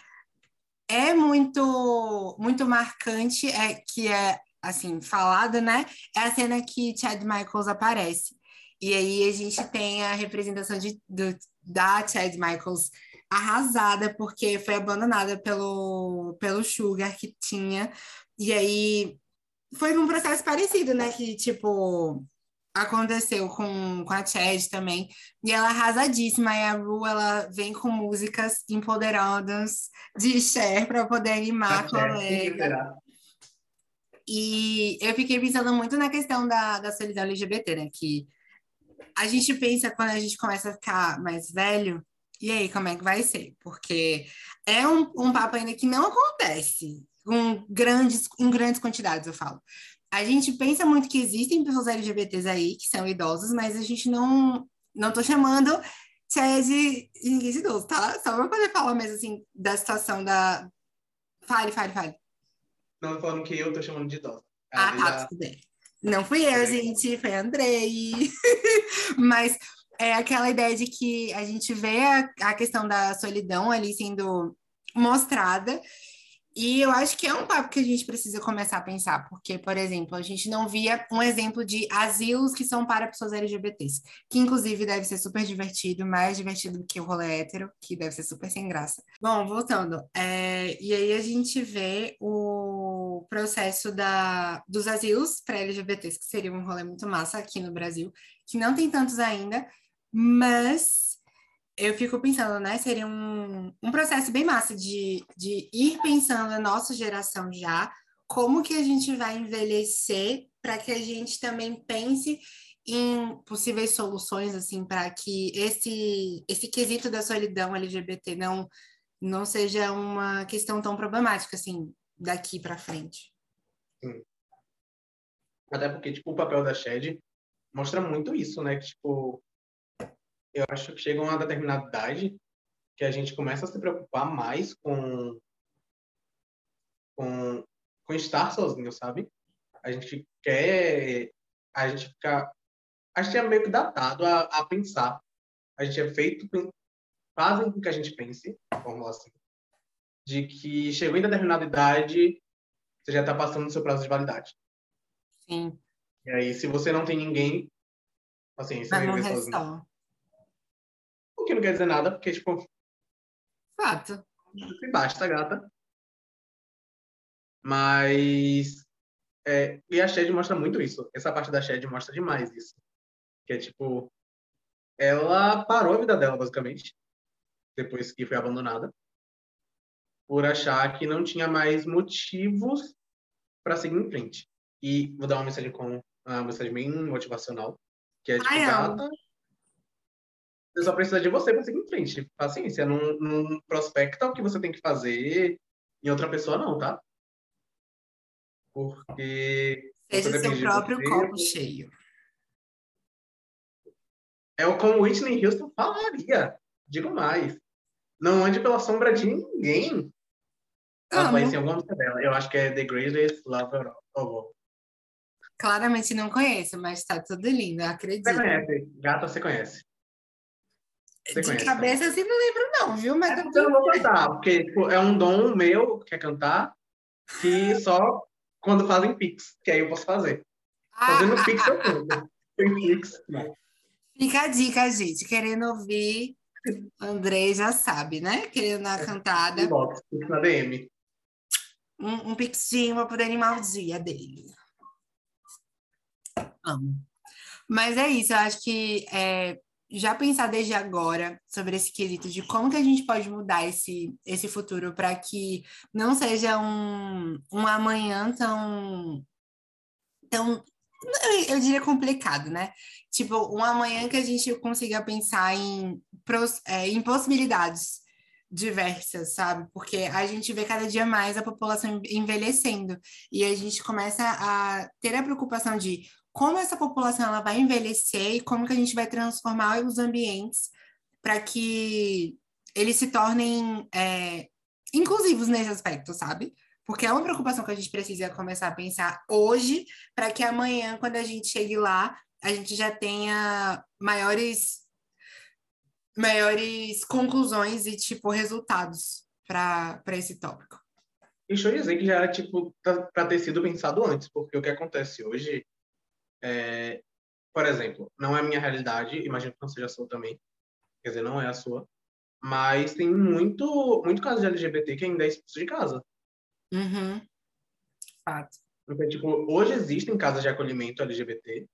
é muito muito marcante, é que é assim, falado, né? É a cena que Chad Michaels aparece. E aí a gente tem a representação de, do, da Chad Michaels arrasada, porque foi abandonada pelo, pelo Sugar que tinha, e aí foi num processo parecido, né? Que, tipo, aconteceu com, com a Chad também. E ela é arrasadíssima. E a Ru, ela vem com músicas empoderadas de Cher para poder animar a, a colega. E eu fiquei pensando muito na questão da, da solidão LGBT, né? Que a gente pensa quando a gente começa a ficar mais velho, e aí, como é que vai ser? Porque é um, um papo ainda que não acontece com grandes, em grandes quantidades, eu falo a gente pensa muito que existem pessoas LGBTs aí, que são idosos, mas a gente não, não tô chamando Chad de ninguém de idoso, tá? Só pra poder falar mesmo, assim, da situação da... Fale, fale, fale. Não, tô falando que eu tô chamando de idosa. Ah, tá, tudo bem. Não fui eu, gente, foi Andrei. mas é aquela ideia de que a gente vê a, a questão da solidão ali sendo mostrada e eu acho que é um papo que a gente precisa começar a pensar, porque, por exemplo, a gente não via um exemplo de asilos que são para pessoas LGBTs, que inclusive deve ser super divertido, mais divertido do que o rolê hétero, que deve ser super sem graça. Bom, voltando, é, e aí a gente vê o processo da, dos asilos para LGBTs, que seria um rolê muito massa aqui no Brasil, que não tem tantos ainda, mas eu fico pensando, né? Seria um, um processo bem massa de, de ir pensando na nossa geração já, como que a gente vai envelhecer para que a gente também pense em possíveis soluções, assim, para que esse, esse quesito da solidão LGBT não, não seja uma questão tão problemática, assim, daqui para frente. Sim. Até porque, tipo, o papel da Shed mostra muito isso, né? Que, tipo, eu acho que chega uma determinada idade que a gente começa a se preocupar mais com, com, com estar sozinho, sabe? A gente quer. A gente fica. A gente é meio que datado a, a pensar. A gente é feito. Fazem com que a gente pense, vamos assim, de que chegou em determinada idade, você já está passando o seu prazo de validade. Sim. E aí, se você não tem ninguém, assim, você vai viver sozinho que não quer dizer nada, porque, tipo. Fato. Basta, gata. Mas. É, e a Shed mostra muito isso. Essa parte da Shed mostra demais isso. Que é tipo. Ela parou a vida dela, basicamente. Depois que foi abandonada. Por achar que não tinha mais motivos para seguir em frente. E vou dar uma mensagem com uma mensagem bem motivacional. Que é tipo, Ai, gata, você só precisa de você para seguir em frente. Paciência, não, não prospecta o que você tem que fazer em outra pessoa, não, tá? Porque. Seja seu próprio você, copo cheio. É o como Whitney Houston falaria. Digo mais. Não ande pela sombra de ninguém. Ela conhece alguma música dela. Eu acho que é The Greatest Lover of All. Claramente não conheço, mas tá tudo lindo, acredito. Você conhece. Gata, você conhece. Você de cabeça assim não lembro não, viu? Mas é, eu não vou cantar, porque tipo, é um dom meu que é cantar, que só quando fazem pix, que aí eu posso fazer. Fazendo ah, pix eu canto. Tem pix, não. Fica a dica, gente. Querendo ouvir, Andrei já sabe, né? Querendo a cantada. Inbox, na DM. Um, um pixinho para poder animar o dia dele. Amo. Mas é isso, eu acho que é, já pensar desde agora sobre esse quesito de como que a gente pode mudar esse, esse futuro para que não seja um, um amanhã tão, tão, eu diria complicado, né? Tipo, um amanhã que a gente consiga pensar em, é, em possibilidades diversas, sabe? Porque a gente vê cada dia mais a população envelhecendo e a gente começa a ter a preocupação de como essa população ela vai envelhecer e como que a gente vai transformar os ambientes para que eles se tornem é, inclusivos nesse aspecto, sabe? Porque é uma preocupação que a gente precisa começar a pensar hoje, para que amanhã, quando a gente chegue lá, a gente já tenha maiores maiores conclusões e tipo resultados para esse tópico. Deixa eu dizer que já tipo para ter sido pensado antes, porque o que acontece hoje é, por exemplo, não é a minha realidade, imagino que não seja a sua também, quer dizer, não é a sua, mas tem muito, muito caso de LGBT que ainda é expulso de casa. Uhum. Fato. Então, tipo, hoje existem casas de acolhimento LGBT.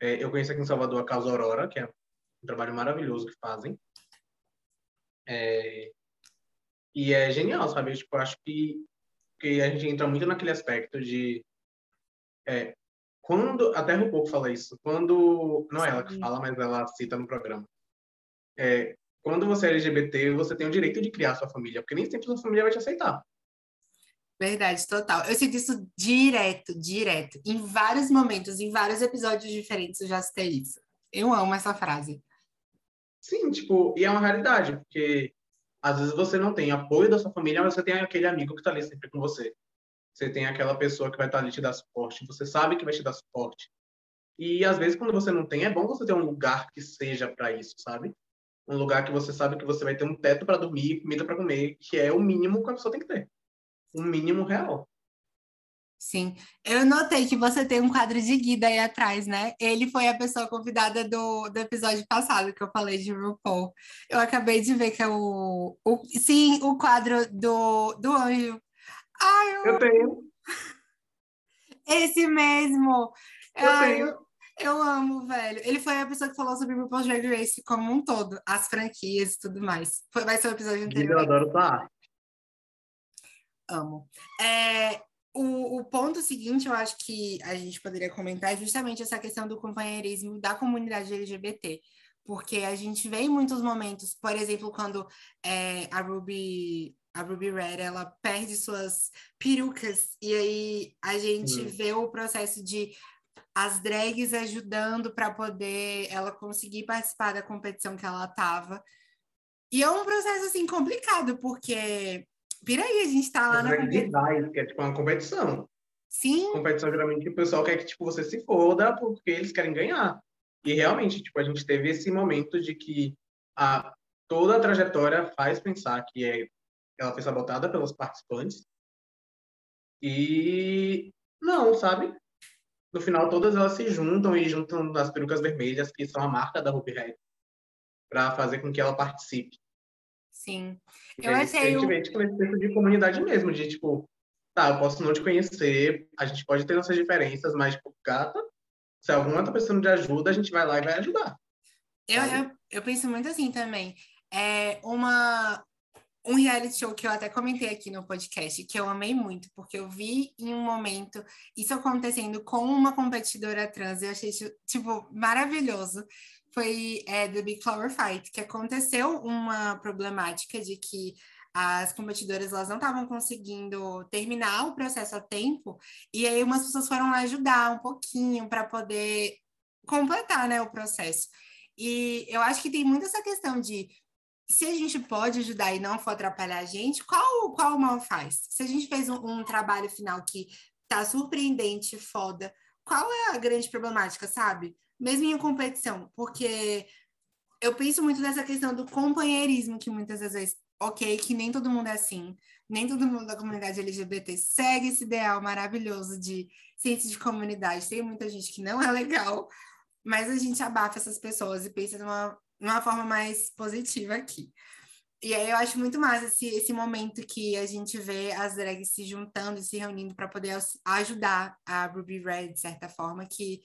É, eu conheço aqui em Salvador a Casa Aurora, que é um trabalho maravilhoso que fazem. É, e é genial, sabe? Tipo, acho que, que a gente entra muito naquele aspecto de é, quando até um pouco fala isso, quando não é ela que fala, mas ela cita no programa. É, quando você é LGBT, você tem o direito de criar sua família, porque nem sempre sua família vai te aceitar. Verdade, total. Eu sinto isso direto, direto. Em vários momentos, em vários episódios diferentes, eu já citei isso. Eu amo essa frase. Sim, tipo, e é uma realidade, porque às vezes você não tem apoio da sua família, mas você tem aquele amigo que tá ali sempre com você. Você tem aquela pessoa que vai estar tá ali te dar suporte, você sabe que vai te dar suporte. E às vezes quando você não tem, é bom você ter um lugar que seja para isso, sabe? Um lugar que você sabe que você vai ter um teto para dormir, comida para comer, que é o mínimo que a pessoa tem que ter. Um mínimo real. Sim, eu notei que você tem um quadro de Guida aí atrás, né? Ele foi a pessoa convidada do, do episódio passado que eu falei de RuPaul. Eu acabei de ver que é o, o sim, o quadro do, do anjo. Ai, eu... eu tenho. Esse mesmo. Eu Ai, tenho. Eu, eu amo, velho. Ele foi a pessoa que falou sobre RuPaul's Drag Race como um todo, as franquias e tudo mais. Foi, vai ser o episódio anterior. Eu adoro tá. Amo. É, o, o ponto seguinte, eu acho que a gente poderia comentar é justamente essa questão do companheirismo da comunidade LGBT. Porque a gente vê em muitos momentos, por exemplo, quando é, a Ruby a Ruby Red, ela perde suas perucas, e aí a gente uhum. vê o processo de as drags ajudando para poder ela conseguir participar da competição que ela estava. E é um processo, assim, complicado, porque Piraí, a gente tá lá na competição. que é tipo uma competição. Sim. Competição, geralmente, o pessoal quer que tipo, você se foda porque eles querem ganhar. E realmente, tipo, a gente teve esse momento de que a, toda a trajetória faz pensar que é, ela foi sabotada pelos participantes. E não, sabe? No final, todas elas se juntam e juntam as perucas vermelhas, que são a marca da Ruby Red, para fazer com que ela participe. Sim. Eu achei. A gente vê, tipo, de comunidade mesmo, de tipo, tá, eu posso não te conhecer, a gente pode ter nossas diferenças, mas, tipo, gata, se alguma tá precisando de ajuda, a gente vai lá e vai ajudar. Eu, eu, eu, penso muito assim também. É uma, um reality show que eu até comentei aqui no podcast, que eu amei muito, porque eu vi em um momento isso acontecendo com uma competidora trans, eu achei, tipo, maravilhoso foi é, The Big Flower Fight, que aconteceu uma problemática de que as competidoras elas não estavam conseguindo terminar o processo a tempo, e aí umas pessoas foram lá ajudar um pouquinho para poder completar né, o processo. E eu acho que tem muito essa questão de se a gente pode ajudar e não for atrapalhar a gente, qual, qual mal faz? Se a gente fez um, um trabalho final que tá surpreendente, foda, qual é a grande problemática, sabe? mesmo em competição, porque eu penso muito nessa questão do companheirismo, que muitas vezes, ok, que nem todo mundo é assim, nem todo mundo da comunidade LGBT segue esse ideal maravilhoso de ciência de comunidade. Tem muita gente que não é legal, mas a gente abafa essas pessoas e pensa numa, numa forma mais positiva aqui. E aí eu acho muito massa esse, esse momento que a gente vê as drags se juntando e se reunindo para poder ajudar a Ruby Red, de certa forma, que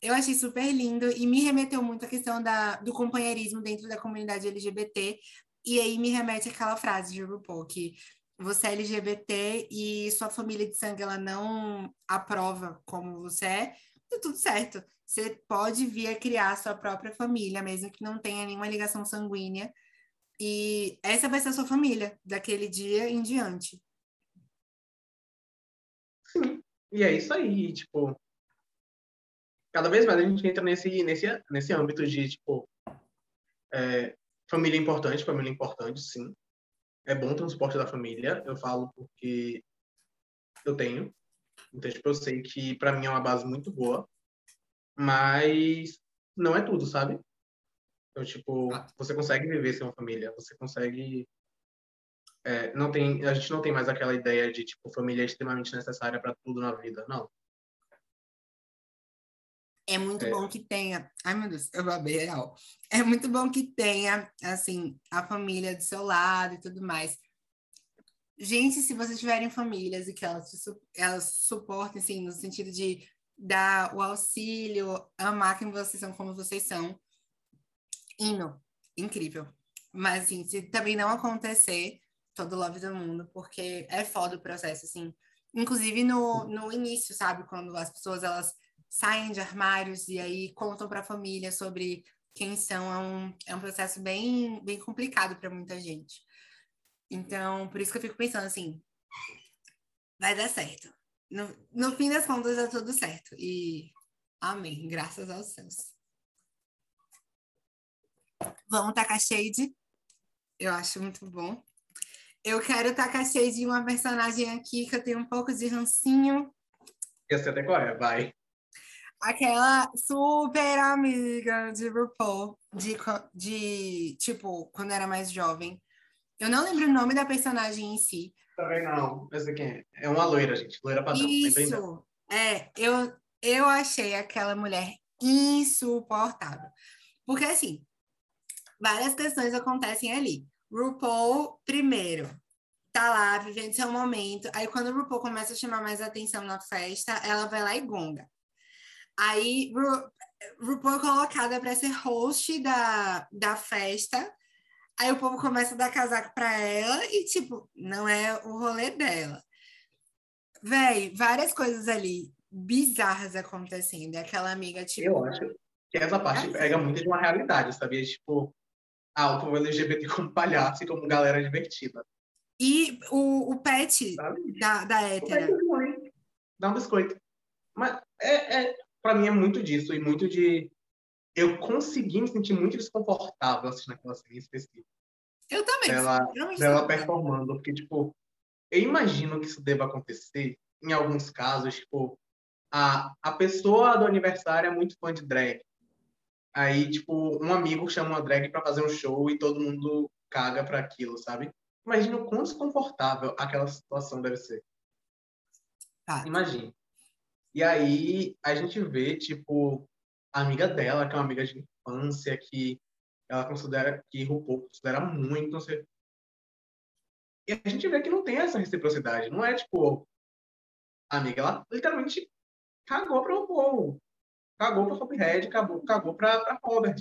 eu achei super lindo e me remeteu muito à questão da, do companheirismo dentro da comunidade LGBT. E aí me remete àquela frase de RuPaul, que você é LGBT e sua família de sangue ela não aprova como você é, tá tudo certo. Você pode vir a criar sua própria família, mesmo que não tenha nenhuma ligação sanguínea. E essa vai ser a sua família, daquele dia em diante. Sim, e é isso aí, tipo, cada vez mais a gente entra nesse, nesse, nesse âmbito de, tipo, é, família importante, família importante, sim. É bom o transporte da família, eu falo porque eu tenho. Então, tipo, eu sei que para mim é uma base muito boa, mas não é tudo, sabe? Então, tipo, ah. você consegue viver sem uma família, você consegue é, não tem, a gente não tem mais aquela ideia de tipo família é extremamente necessária para tudo na vida, não. É muito é. bom que tenha. Ai, meu Deus, eu babei real. É muito bom que tenha, assim, a família do seu lado e tudo mais. Gente, se vocês tiverem famílias e que elas, elas suportem, assim, no sentido de dar o auxílio, amar quem vocês são como vocês são, hino, incrível. Mas, assim, se também não acontecer, todo love do mundo, porque é foda o processo, assim. Inclusive no, no início, sabe? Quando as pessoas, elas saem de armários e aí contam para a família sobre quem são, é um, é um processo bem, bem complicado para muita gente. Então, por isso que eu fico pensando assim, vai dar certo. No, no fim das contas, dá tudo certo. E amém, graças aos céus. Vamos tacar shade. Eu acho muito bom. Eu quero tacar shade de uma personagem aqui que eu tenho um pouco de rancinho. Eu sei até qual é, vai. Aquela super amiga de RuPaul, de, de tipo, quando era mais jovem. Eu não lembro o nome da personagem em si. Também não, mas quem é? É uma loira, gente. Loira padrão. Isso. É, eu, eu achei aquela mulher insuportável. Porque, assim, várias questões acontecem ali. RuPaul, primeiro, tá lá vivendo seu momento. Aí, quando o RuPaul começa a chamar mais atenção na festa, ela vai lá e gonga. Aí, Ru, RuPaul é colocada para ser host da, da festa. Aí o povo começa a dar casaco para ela e, tipo, não é o rolê dela. Véi, várias coisas ali bizarras acontecendo. Aquela amiga, tipo. Eu acho que essa parte é. pega muito de uma realidade, sabia? Tipo, ah, o povo LGBT como palhaço e como galera divertida. E o, o pet da, da hétera. Dá um biscoito. Mas é, é, pra mim é muito disso, e muito de. Eu consegui me sentir muito desconfortável assistindo aquela série específica. Eu também. Ela, ela performando, porque, tipo, eu imagino que isso deva acontecer em alguns casos, tipo, a, a pessoa do aniversário é muito fã de drag. Aí, tipo, um amigo chama uma drag para fazer um show e todo mundo caga para aquilo, sabe? Imagina o quão desconfortável aquela situação deve ser. Ah. Imagine. E aí a gente vê, tipo, amiga dela, que é uma amiga de infância, que ela considera, que RuPaul considera muito, não sei. E a gente vê que não tem essa reciprocidade. Não é, tipo, a amiga, ela literalmente cagou para o RuPaul cagou para Hophead, cagou, cagou para Robert.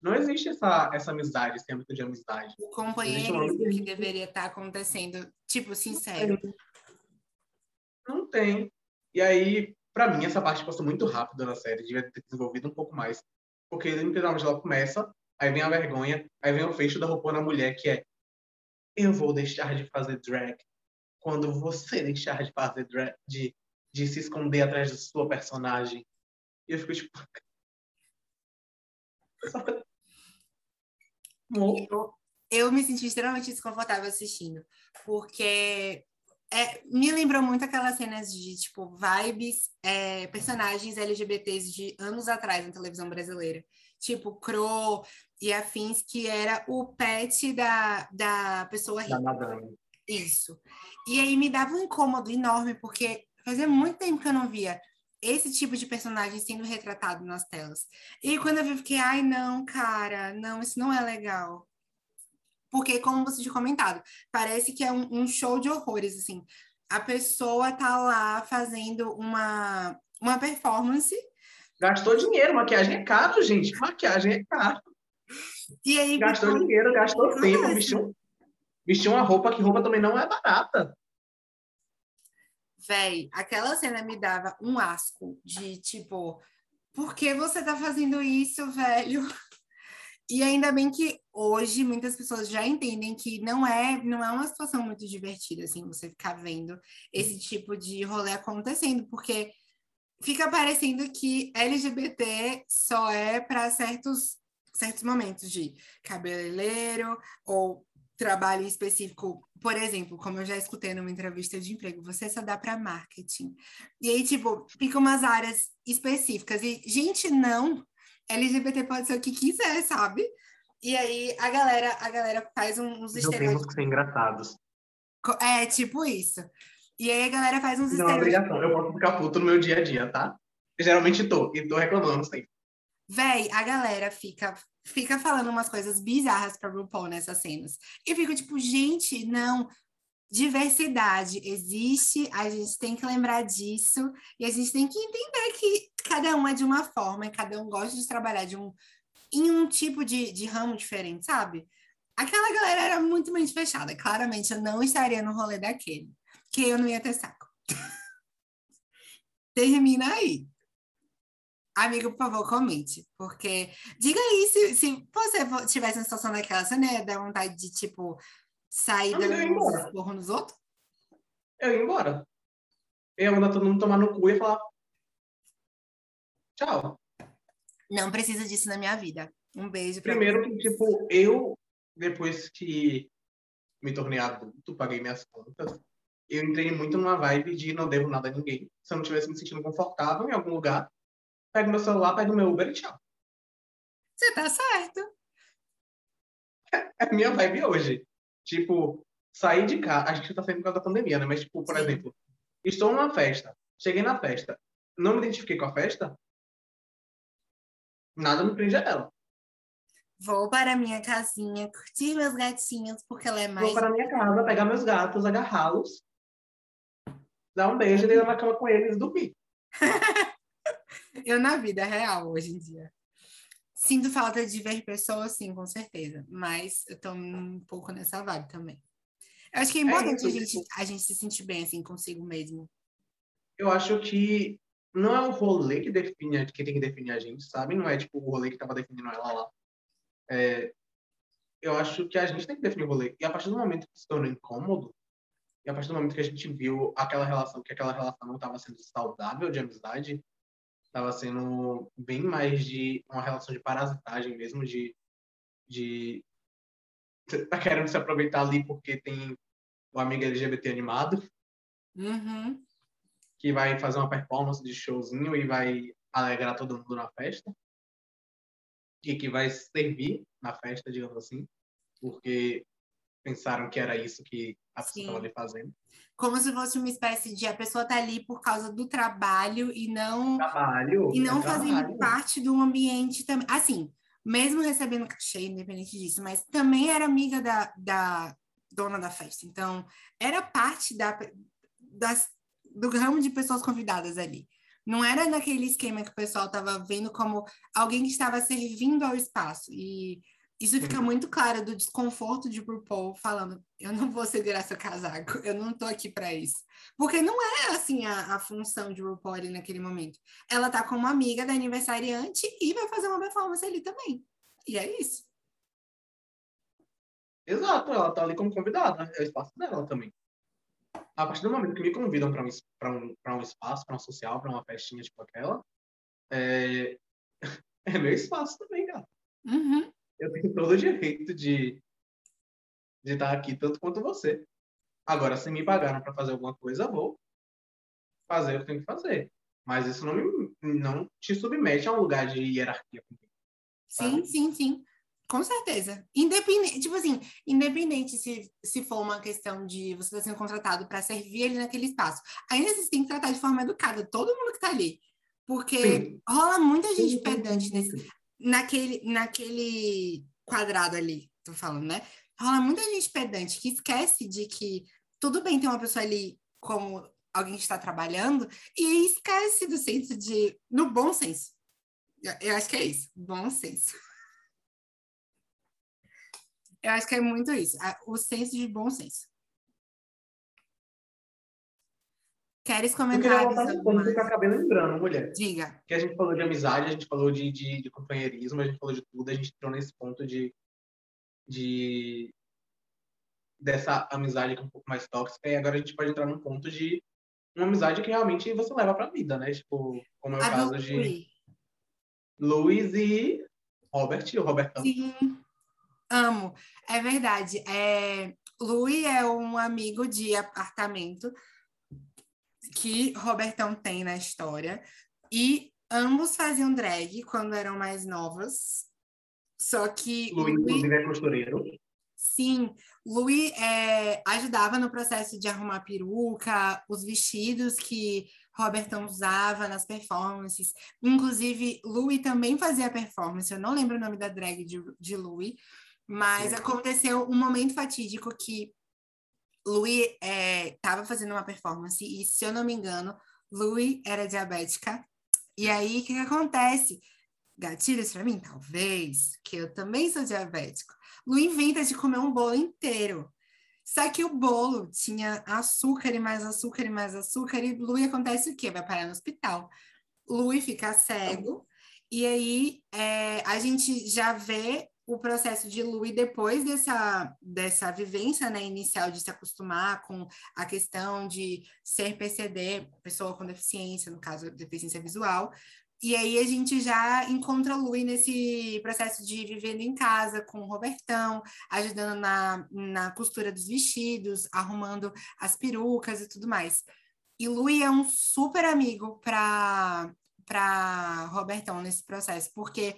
Não existe essa, essa amizade, esse âmbito de amizade. O companheirismo que deveria estar acontecendo, tipo, sincero. Não tem. E aí, para mim, essa parte passou muito rápido na série, devia ter desenvolvido um pouco mais. Porque, literalmente, ela começa, aí vem a vergonha, aí vem o fecho da roupa na mulher, que é eu vou deixar de fazer drag quando você deixar de fazer drag, de, de se esconder atrás da sua personagem. E eu fico tipo. Eu, eu me senti extremamente desconfortável assistindo, porque é, me lembrou muito aquelas cenas de, tipo, vibes, é, personagens LGBTs de anos atrás na televisão brasileira. Tipo, Cro e afins, que era o pet da, da pessoa rica. Da Isso. E aí me dava um incômodo enorme, porque fazia muito tempo que eu não via esse tipo de personagem sendo retratado nas telas. E quando eu vi, fiquei, ai, não, cara, não, isso não é legal. Porque, como você tinha comentado, parece que é um, um show de horrores, assim. A pessoa tá lá fazendo uma, uma performance. Gastou dinheiro, maquiagem é caro, gente. Maquiagem é caro. E aí, gastou então, dinheiro, gastou tempo, vestiu, vestiu uma roupa que roupa também não é barata. Véi, aquela cena me dava um asco de tipo, por que você tá fazendo isso, velho? E ainda bem que hoje muitas pessoas já entendem que não é, não é uma situação muito divertida, assim, você ficar vendo esse tipo de rolê acontecendo, porque fica parecendo que LGBT só é para certos, certos momentos de cabeleireiro ou trabalho específico, por exemplo, como eu já escutei numa entrevista de emprego, você só dá para marketing. E aí, tipo, fica umas áreas específicas. E, gente, não. LGBT pode ser o que quiser, sabe? E aí a galera, a galera faz uns Não temos que ser engraçados. É, tipo isso. E aí a galera faz uns Não é obrigação, eu posso ficar puto no meu dia a dia, tá? geralmente tô, e tô reclamando sempre. Véi, a galera fica fica falando umas coisas bizarras pra RuPaul nessas cenas. E eu fico tipo, gente, não. Diversidade existe, a gente tem que lembrar disso e a gente tem que entender que cada um é de uma forma e cada um gosta de trabalhar de um, em um tipo de, de ramo diferente, sabe? Aquela galera era muito mente fechada. Claramente eu não estaria no rolê daquele, que eu não ia ter saco. Termina aí. Amigo, por favor, comente. Porque. Diga aí se, se você tivesse uma situação daquela, você não ia dar vontade de, tipo, sair ia dando embora. esporro nos outros? Eu ia embora. Eu ia mandar todo mundo tomar no cu e falar. Tchau. Não precisa disso na minha vida. Um beijo pra Primeiro você. que, tipo, eu, depois que me tornei adulto, paguei minhas contas, eu entrei muito numa vibe de não devo nada a ninguém. Se eu não tivesse me sentindo confortável em algum lugar, pego meu celular, pego meu Uber e tchau. Você tá certo. É a minha vibe hoje. Tipo, sair de casa. A gente tá saindo por causa da pandemia, né? Mas, tipo, por Sim. exemplo, estou numa festa, cheguei na festa, não me identifiquei com a festa, nada me prende a ela. Vou para minha casinha, curtir meus gatinhos, porque ela é mais. Vou para a minha casa, pegar meus gatos, agarrá-los, dar um beijo, deitar na cama com eles e dormir. Eu na vida real, hoje em dia. Sinto falta de ver pessoas, sim, com certeza. Mas eu tô um pouco nessa vibe também. Eu acho que é importante isso, a, gente, a gente se sentir bem, assim, consigo mesmo. Eu acho que não é o rolê que define, que tem que definir a gente, sabe? Não é tipo o rolê que tava definindo ela lá. É, eu acho que a gente tem que definir o rolê. E a partir do momento que se tornou incômodo, e a partir do momento que a gente viu aquela relação, que aquela relação não estava sendo saudável de amizade, estava sendo bem mais de uma relação de parasitagem mesmo, de, de tá querendo se aproveitar ali porque tem o amigo LGBT animado, Uhum. que vai fazer uma performance de showzinho e vai alegrar todo mundo na festa. E que vai servir na festa, digamos assim, porque pensaram que era isso que a pessoa estava ali fazendo. Como se fosse uma espécie de a pessoa tá ali por causa do trabalho e não Trabalho. e não é fazendo trabalho. parte do ambiente também. Assim, mesmo recebendo cachê, independente disso, mas também era amiga da, da dona da festa. Então, era parte da, das, do ramo de pessoas convidadas ali. Não era naquele esquema que o pessoal estava vendo como alguém que estava servindo ao espaço. E isso fica Sim. muito claro do desconforto de RuPaul falando: eu não vou segurar seu casaco, eu não tô aqui para isso. Porque não é assim a, a função de RuPaul ali naquele momento. Ela tá como amiga da aniversariante e vai fazer uma performance ali também. E é isso. Exato, ela tá ali como convidada, é o espaço dela também. A partir do momento que me convidam para um, pra um, pra um espaço, para um social, para uma festinha tipo aquela, é... é meu espaço também, cara. Uhum. Eu tenho todo o direito de de estar aqui tanto quanto você. Agora, se me pagaram para fazer alguma coisa, eu vou fazer o que tenho que fazer. Mas isso não me, não te submete a um lugar de hierarquia. comigo. Sim, Sabe? sim, sim. Com certeza. Independente, tipo assim, independente se, se for uma questão de você estar sendo contratado para servir ali naquele espaço. Ainda assim, você tem que tratar de forma educada todo mundo que tá ali. Porque Sim. rola muita gente pedante nesse. Naquele, naquele quadrado ali, tô falando, né? Rola muita gente pedante que esquece de que tudo bem ter uma pessoa ali como alguém que está trabalhando e esquece do senso de, no bom senso. Eu, eu acho que é isso, bom senso. Eu acho que é muito isso, o senso de bom senso. Queres Eu queria comentar voltar que eu acabei lembrando, mulher. Diga. Que a gente falou de amizade, a gente falou de, de, de companheirismo, a gente falou de tudo, a gente entrou nesse ponto de, de dessa amizade que é um pouco mais tóxica, e agora a gente pode entrar num ponto de uma amizade que realmente você leva pra vida, né? Tipo, como é o A caso do de Louis. Luiz e Robert, o Robertão. Sim, amo. É verdade. É, Louis é um amigo de apartamento que Robertão tem na história. E ambos faziam drag quando eram mais novas. Só que Luiz, Louis, inclusive, é costureiro. sim, Louis é, ajudava no processo de arrumar peruca, os vestidos que Robertão usava nas performances. Inclusive, Louis também fazia performance. Eu não lembro o nome da drag de, de Louis, mas Sim. aconteceu um momento fatídico que Louis estava é, fazendo uma performance e, se eu não me engano, Louis era diabética. E aí, o que, que acontece? Gatilhos para mim? Talvez, que eu também sou diabético. Louis inventa de comer um bolo inteiro. Só que o bolo tinha açúcar e mais açúcar e mais açúcar, e Louis acontece o quê? Vai parar no hospital. Louis fica cego, e aí é, a gente já vê o processo de Louis depois dessa, dessa vivência né, inicial de se acostumar com a questão de ser PCD, pessoa com deficiência, no caso, deficiência visual. E aí a gente já encontra Louis nesse processo de vivendo em casa com o Robertão, ajudando na, na costura dos vestidos, arrumando as perucas e tudo mais. E Louis é um super amigo para para Robertão nesse processo, porque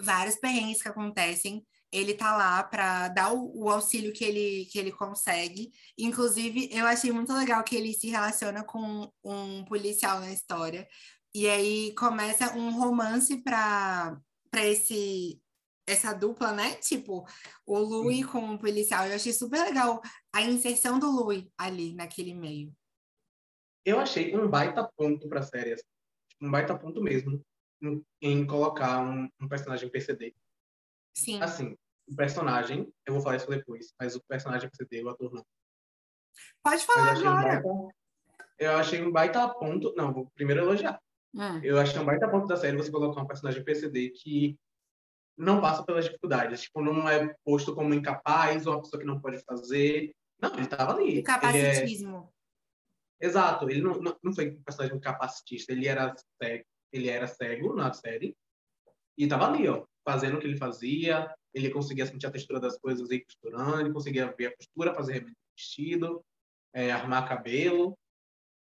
vários perrengues que acontecem, ele tá lá para dar o, o, auxílio que ele, que ele consegue. Inclusive, eu achei muito legal que ele se relaciona com um policial na história. E aí começa um romance para esse essa dupla, né? Tipo, o Louis com o policial. Eu achei super legal a inserção do Louis ali naquele meio. Eu achei um baita ponto para a série, assim. um baita ponto mesmo em colocar um, um personagem PCD. Sim. Assim, o personagem, eu vou falar isso depois, mas o personagem PCD, o ator não. Pode falar agora. Um eu achei um baita ponto. Não, vou primeiro elogiar. Hum. Eu achei um baita ponto da série você colocar um personagem PCD que não passa pelas dificuldades. Tipo, não é posto como incapaz ou uma pessoa que não pode fazer. Não, ele estava ali. capacitismo. Ele é... Exato, ele não, não, não foi um personagem capacitista, ele era cego, ele era cego na série e estava ali, ó, fazendo o que ele fazia, ele conseguia sentir a textura das coisas e costurando, ele conseguia ver a costura, fazer vestido, é, armar cabelo,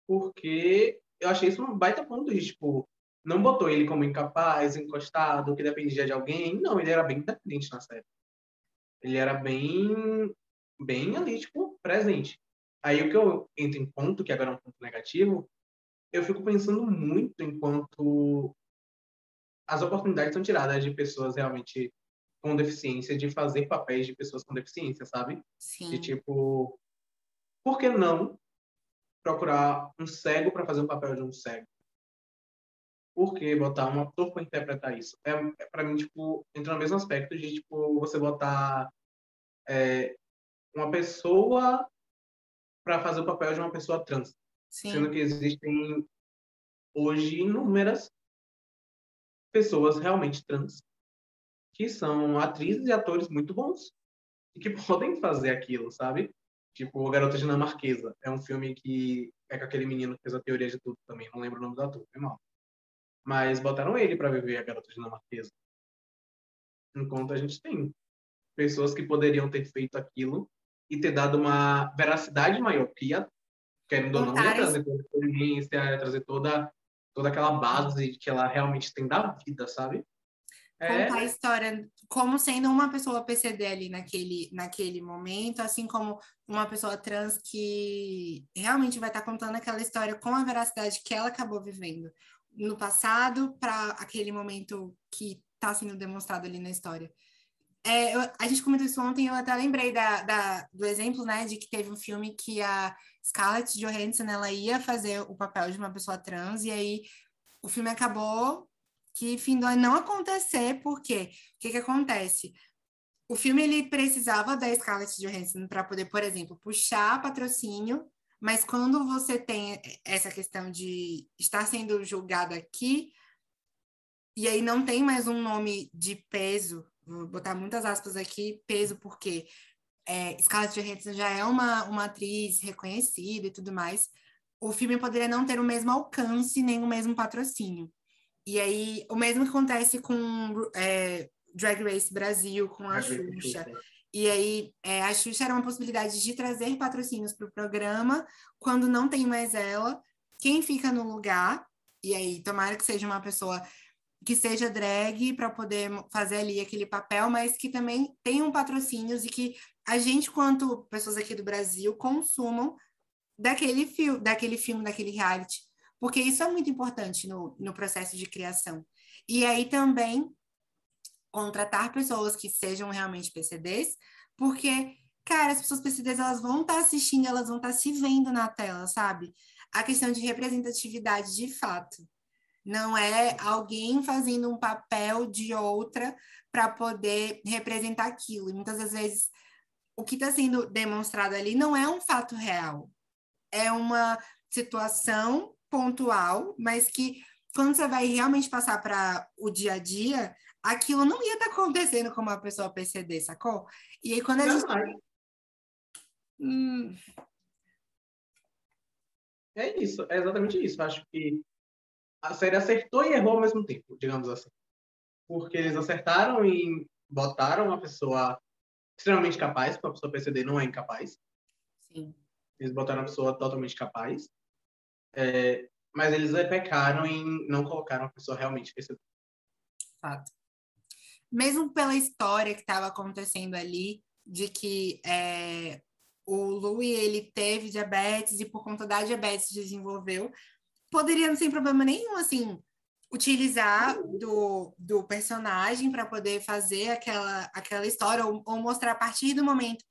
porque eu achei isso um baita ponto de, tipo, não botou ele como incapaz, encostado, que dependia de alguém, não, ele era bem independente na série. Ele era bem, bem ali, tipo, presente. Aí o que eu entro em ponto, que agora é um ponto negativo, eu fico pensando muito enquanto as oportunidades são tiradas de pessoas realmente com deficiência de fazer papéis de pessoas com deficiência, sabe? Sim. De tipo, por que não procurar um cego para fazer o papel de um cego? Por que botar um ator para interpretar isso? É, é para mim, tipo, entra no mesmo aspecto de, tipo, você botar é, uma pessoa para fazer o papel de uma pessoa trans. Sim. Sendo que existem hoje inúmeras pessoas realmente trans que são atrizes e atores muito bons e que podem fazer aquilo, sabe? Tipo, Garota Dinamarquesa. É um filme que é com aquele menino que fez a teoria de tudo também. Não lembro o nome do ator, foi mal. Mas botaram ele para viver a Garota Dinamarquesa. Enquanto a gente tem pessoas que poderiam ter feito aquilo e ter dado uma veracidade maior, porque ia querendo ou não, ia trazer toda a experiência, ia trazer toda, toda aquela base que ela realmente tem da vida, sabe? É... Contar a história como sendo uma pessoa PCD ali naquele, naquele momento, assim como uma pessoa trans que realmente vai estar contando aquela história com a veracidade que ela acabou vivendo no passado para aquele momento que está sendo demonstrado ali na história. É, eu, a gente comentou isso ontem, eu até lembrei da, da, do exemplo, né, de que teve um filme que a Scarlett Johansson, ela ia fazer o papel de uma pessoa trans, e aí o filme acabou que findou não acontecer, porque o que que acontece? O filme, ele precisava da Scarlett Johansson para poder, por exemplo, puxar patrocínio, mas quando você tem essa questão de estar sendo julgado aqui, e aí não tem mais um nome de peso vou botar muitas aspas aqui, peso, porque é, Scarlett Johansson já é uma, uma atriz reconhecida e tudo mais, o filme poderia não ter o mesmo alcance nem o mesmo patrocínio. E aí, o mesmo que acontece com é, Drag Race Brasil, com a Xuxa. E aí, é, a Xuxa era uma possibilidade de trazer patrocínios para o programa, quando não tem mais ela, quem fica no lugar, e aí, tomara que seja uma pessoa que seja drag para poder fazer ali aquele papel, mas que também tenham patrocínios e que a gente, quanto pessoas aqui do Brasil, consumam daquele, fio, daquele filme, daquele reality, porque isso é muito importante no, no processo de criação. E aí também contratar pessoas que sejam realmente PCDs, porque cara, as pessoas PCDs, elas vão estar tá assistindo, elas vão estar tá se vendo na tela, sabe? A questão de representatividade de fato. Não é alguém fazendo um papel de outra para poder representar aquilo. E muitas das vezes o que está sendo demonstrado ali não é um fato real. É uma situação pontual, mas que quando você vai realmente passar para o dia a dia, aquilo não ia estar tá acontecendo com uma pessoa PCD, sacou? E aí quando a não, gente. Hum... É isso, é exatamente isso. Acho que a série acertou e errou ao mesmo tempo, digamos assim. Porque eles acertaram e botaram uma pessoa extremamente capaz, porque a pessoa PCD não é incapaz. Sim. Eles botaram uma pessoa totalmente capaz. É, mas eles pecaram em não colocar uma pessoa realmente PCD. Fato. Mesmo pela história que estava acontecendo ali, de que é, o Louis ele teve diabetes e por conta da diabetes desenvolveu, poderia não sem problema nenhum, assim, utilizar do, do personagem para poder fazer aquela, aquela história ou, ou, mostrar a partir do momento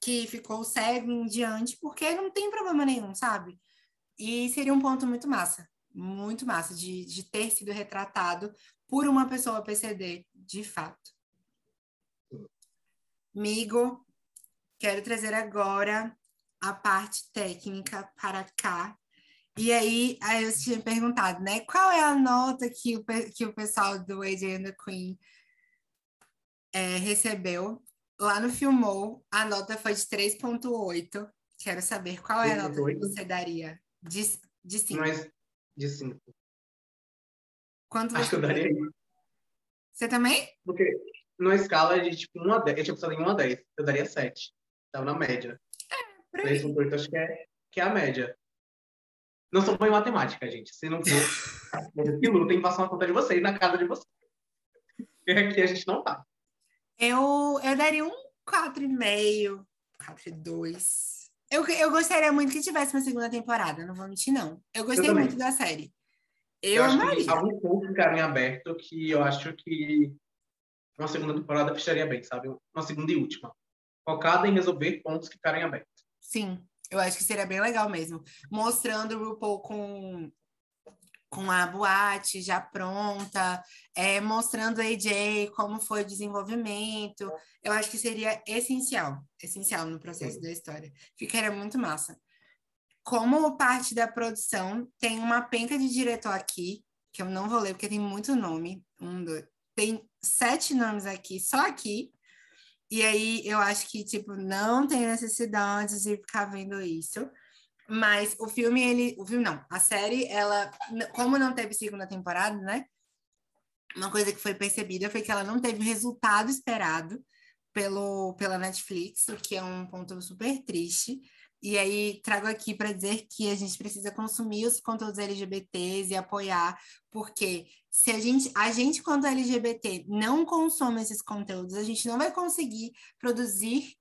que ficou cego em diante, porque não tem problema nenhum, sabe? E seria um ponto muito massa, muito massa de, de ter sido retratado por uma pessoa PCD, de fato. Migo, quero trazer agora a parte técnica para cá, e aí, aí eu tinha perguntado, né? Qual é a nota que o, que o pessoal do AJ and the Queen é, recebeu? Lá no Filmou, a nota foi de 3.8. Quero saber qual é a nota que você daria de, de 5. Mas de 5. Quanto Acho que eu daria Você também? Porque numa escala de tipo 1 a 10, eu tinha pensado em 1 a 10, eu daria 7. Tava na média. É, 3.8 acho que é, que é a média. Não sou bom em matemática, gente. Se não for, que lutem, façam uma conta de vocês na casa de vocês. Porque aqui a gente não tá. Eu, eu daria um 4,5, 4,2. Eu, eu gostaria muito que tivesse uma segunda temporada, não vou mentir, não. Eu gostei eu muito da série. Eu, eu amaria. Há um pouco ficar em aberto que eu acho que uma segunda temporada fecharia bem, sabe? Uma segunda e última. Focada em resolver pontos que ficarem abertos. Sim. Eu acho que seria bem legal mesmo. Mostrando o RuPaul com, com a boate já pronta, é, mostrando a AJ como foi o desenvolvimento. Eu acho que seria essencial, essencial no processo Sim. da história. Ficaria muito massa. Como parte da produção, tem uma penca de diretor aqui, que eu não vou ler porque tem muito nome. Um, dois, tem sete nomes aqui, só aqui. E aí eu acho que, tipo, não tem necessidade de ficar vendo isso. Mas o filme, ele. O filme não, a série, ela. Como não teve segunda temporada, né? Uma coisa que foi percebida foi que ela não teve o resultado esperado pelo, pela Netflix, o que é um ponto super triste. E aí trago aqui para dizer que a gente precisa consumir os conteúdos LGBTs e apoiar, porque se a gente, a gente quanto LGBT não consome esses conteúdos, a gente não vai conseguir produzir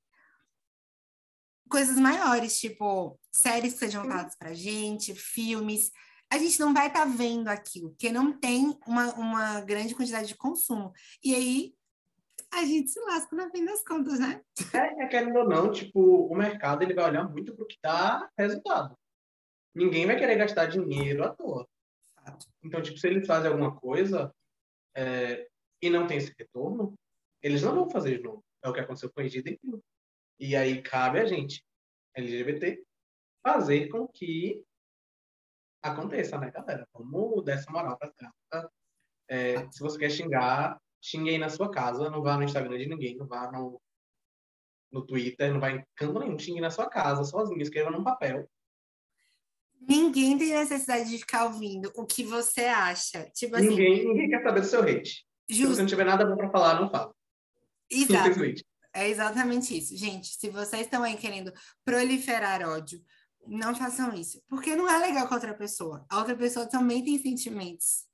coisas maiores, tipo séries que sejam voltadas para gente, filmes. A gente não vai estar tá vendo aquilo, porque não tem uma, uma grande quantidade de consumo. E aí a gente se lasca no fim das contas, né? É, é querendo ou não, tipo, o mercado ele vai olhar muito para o que dá resultado. Ninguém vai querer gastar dinheiro à toa. Então, tipo, se eles fazem alguma coisa é, e não tem esse retorno, eles não vão fazer de novo. É o que aconteceu com o Egito E aí cabe a gente, LGBT, fazer com que aconteça, né, galera? Vamos dar essa moral pra casa. É, se você quer xingar, xingue aí na sua casa, não vá no Instagram de ninguém, não vá no, no Twitter, não vá em canto nenhum, xingue na sua casa, sozinho, escreva num papel. Ninguém tem necessidade de ficar ouvindo o que você acha. Tipo assim, ninguém, ninguém quer saber do seu hate. Justo. Se você não tiver nada bom para falar, não fala. Exato. É exatamente isso. Gente, se vocês estão aí querendo proliferar ódio, não façam isso. Porque não é legal com a outra pessoa. A outra pessoa também tem sentimentos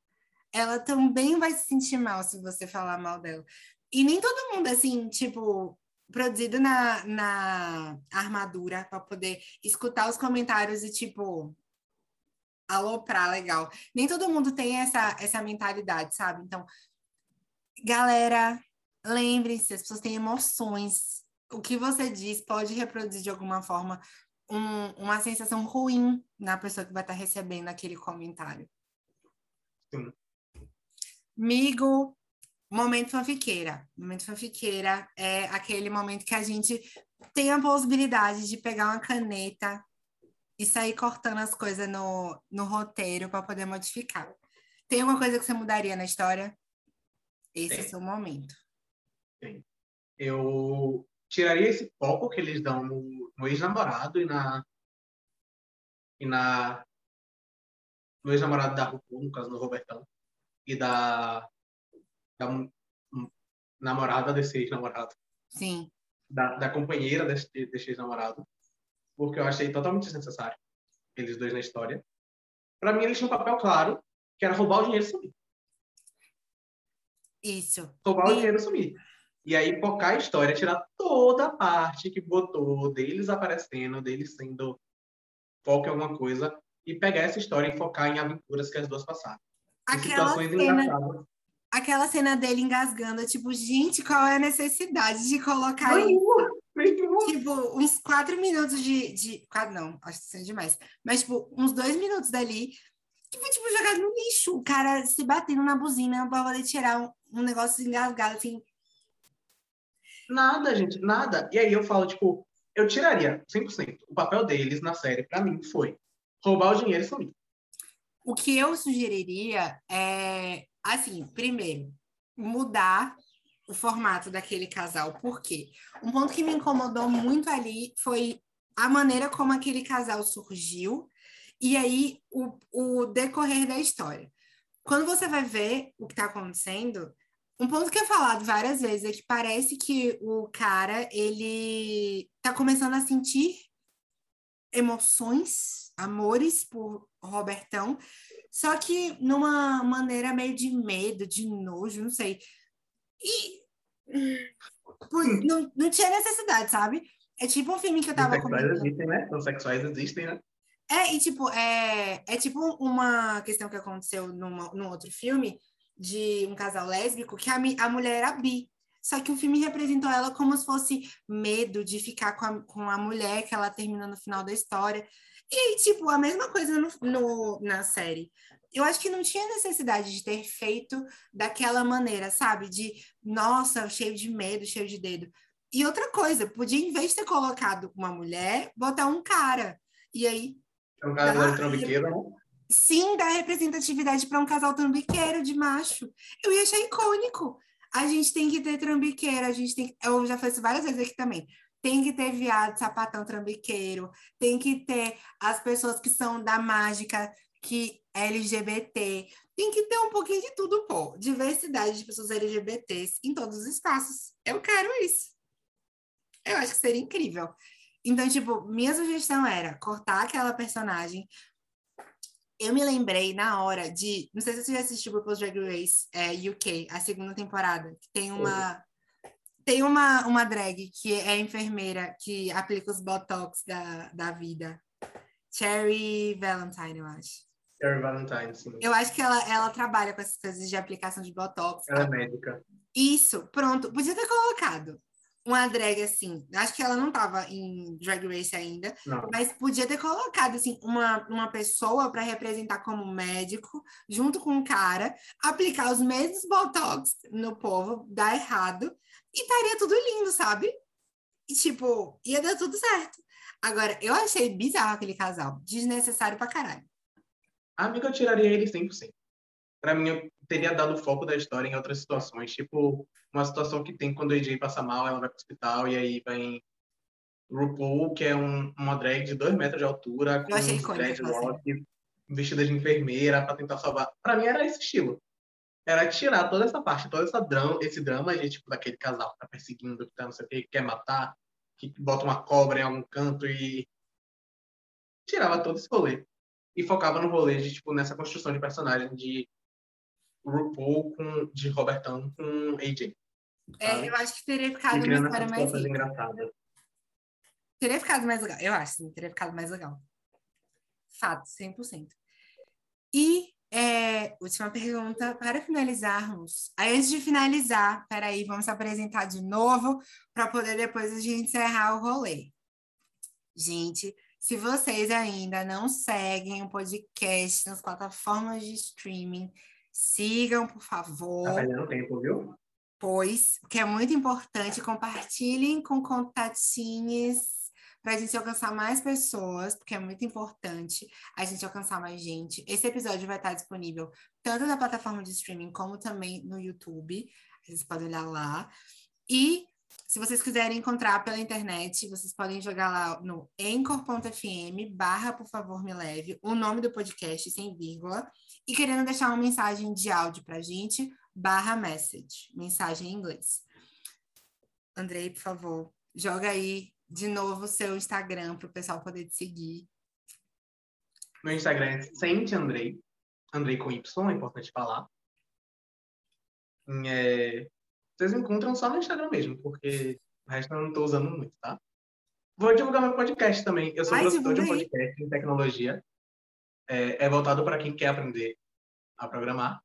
ela também vai se sentir mal se você falar mal dela. E nem todo mundo, assim, tipo, produzido na, na armadura para poder escutar os comentários e, tipo, aloprar legal. Nem todo mundo tem essa, essa mentalidade, sabe? Então, galera, lembrem-se, as pessoas têm emoções. o que você diz pode reproduzir de alguma forma um, uma sensação ruim na pessoa que vai estar recebendo aquele comentário. Sim. Migo, momento fanfiqueira. Momento fanfiqueira é aquele momento que a gente tem a possibilidade de pegar uma caneta e sair cortando as coisas no, no roteiro para poder modificar. Tem alguma coisa que você mudaria na história? Esse Tem. é o seu momento. Tem. Eu tiraria esse foco que eles dão no, no ex-namorado e na e na no ex-namorado da RuPaul, no caso do Robertão, e da, da namorada desse ex-namorado. Sim. Da, da companheira desse, desse ex-namorado. Porque eu achei totalmente desnecessário eles dois na história. Para mim, eles tinham um papel claro, que era roubar o dinheiro e sumir. Isso. Roubar e... o dinheiro e sumir. E aí focar a história, tirar toda a parte que botou deles aparecendo, deles sendo foco em alguma coisa, e pegar essa história e focar em aventuras que as duas passaram. Aquela cena, aquela cena dele engasgando, tipo, gente, qual é a necessidade de colocar Ai, isso? Tipo, uns quatro minutos de, de. Quatro, não, acho que isso é demais. Mas, tipo, uns dois minutos dali, que foi, tipo, jogado no lixo. O cara se batendo na buzina pra poder tirar um, um negócio engasgado, assim. Nada, gente, nada. E aí eu falo, tipo, eu tiraria 100%. O papel deles na série, para mim, foi roubar o dinheiro e sumir. O que eu sugeriria é, assim, primeiro, mudar o formato daquele casal. Por quê? Um ponto que me incomodou muito ali foi a maneira como aquele casal surgiu e aí o, o decorrer da história. Quando você vai ver o que está acontecendo, um ponto que é falado várias vezes é que parece que o cara, ele tá começando a sentir emoções, amores por Robertão, só que numa maneira meio de medo, de nojo, não sei. E não, não tinha necessidade, sabe? É tipo um filme que eu tava Os sexuais existem, né? Os sexuais existem, né? É, e tipo, é, é tipo uma questão que aconteceu numa, num outro filme, de um casal lésbico que a, a mulher era bi. Só que o filme representou ela como se fosse medo de ficar com a, com a mulher que ela termina no final da história. E aí, tipo, a mesma coisa no, no, na série. Eu acho que não tinha necessidade de ter feito daquela maneira, sabe? De, nossa, cheio de medo, cheio de dedo. E outra coisa, podia, em vez de ter colocado uma mulher, botar um cara. E aí. É um casal trambiqueiro, não? sim dar representatividade para um casal trambiqueiro de macho. Eu ia achar icônico. A gente tem que ter trambiqueiro, a gente tem eu já falei isso várias vezes aqui também. Tem que ter viado, sapatão trambiqueiro, tem que ter as pessoas que são da mágica, que LGBT, tem que ter um pouquinho de tudo, pô. Diversidade de pessoas LGBTs em todos os espaços. Eu quero isso. Eu acho que seria incrível. Então, tipo, minha sugestão era cortar aquela personagem, eu me lembrei na hora de. Não sei se você já assistiu RuPaul's Drag Race é, UK, a segunda temporada, que tem uma. Tem uma, uma drag que é enfermeira que aplica os botox da, da vida. Cherry Valentine, eu acho. Cherry Valentine, sim. Eu acho que ela, ela trabalha com essas coisas de aplicação de botox. Ela é médica. Isso, pronto. Podia ter colocado uma drag assim. Acho que ela não estava em Drag Race ainda, não. mas podia ter colocado assim uma, uma pessoa para representar como médico, junto com um cara, aplicar os mesmos botox no povo, dar errado e estaria tudo lindo, sabe? E tipo, ia dar tudo certo. Agora, eu achei bizarro aquele casal, desnecessário pra caralho. Amiga, eu tiraria ele 100%. Pra mim, eu teria dado o foco da história em outras situações, tipo uma situação que tem quando a AJ passa mal, ela vai pro hospital e aí vem RuPaul, que é um, uma drag de dois metros de altura, com um dreadlock, vestida de enfermeira para tentar salvar. Para mim era esse estilo. Era tirar toda essa parte, todo essa drama, esse drama de, tipo, daquele casal que tá perseguindo, que tá não sei o que, que quer matar, que bota uma cobra em algum canto e tirava todo esse rolê. E focava no rolê de, tipo, nessa construção de personagem de RuPaul com, de Robertão com AJ. É, eu acho que teria ficado uma história mais engraçada. Teria ficado mais legal. Eu acho, sim, teria ficado mais legal. Fato, 100%. E é, última pergunta para finalizarmos. Aí, antes de finalizar, peraí, vamos se apresentar de novo para poder depois a gente encerrar o rolê. Gente, se vocês ainda não seguem o podcast nas plataformas de streaming, sigam, por favor. Tá perdendo tempo, viu? Pois, que é muito importante, compartilhem com contatinhos para a gente alcançar mais pessoas, porque é muito importante a gente alcançar mais gente. Esse episódio vai estar disponível tanto na plataforma de streaming como também no YouTube. Vocês podem olhar lá. E se vocês quiserem encontrar pela internet, vocês podem jogar lá no anchor.fm barra, por favor, me leve, o nome do podcast sem vírgula, e querendo deixar uma mensagem de áudio pra gente, barra message, mensagem em inglês. Andrei, por favor, joga aí de novo o seu Instagram para o pessoal poder te seguir. Meu Instagram é Sente Andrei, Andrei com Y, é importante falar. É, vocês encontram só no Instagram mesmo, porque o resto eu não estou usando muito, tá? Vou divulgar meu podcast também. Eu sou Ai, produtor de um podcast em tecnologia. É, é voltado para quem quer aprender a programar.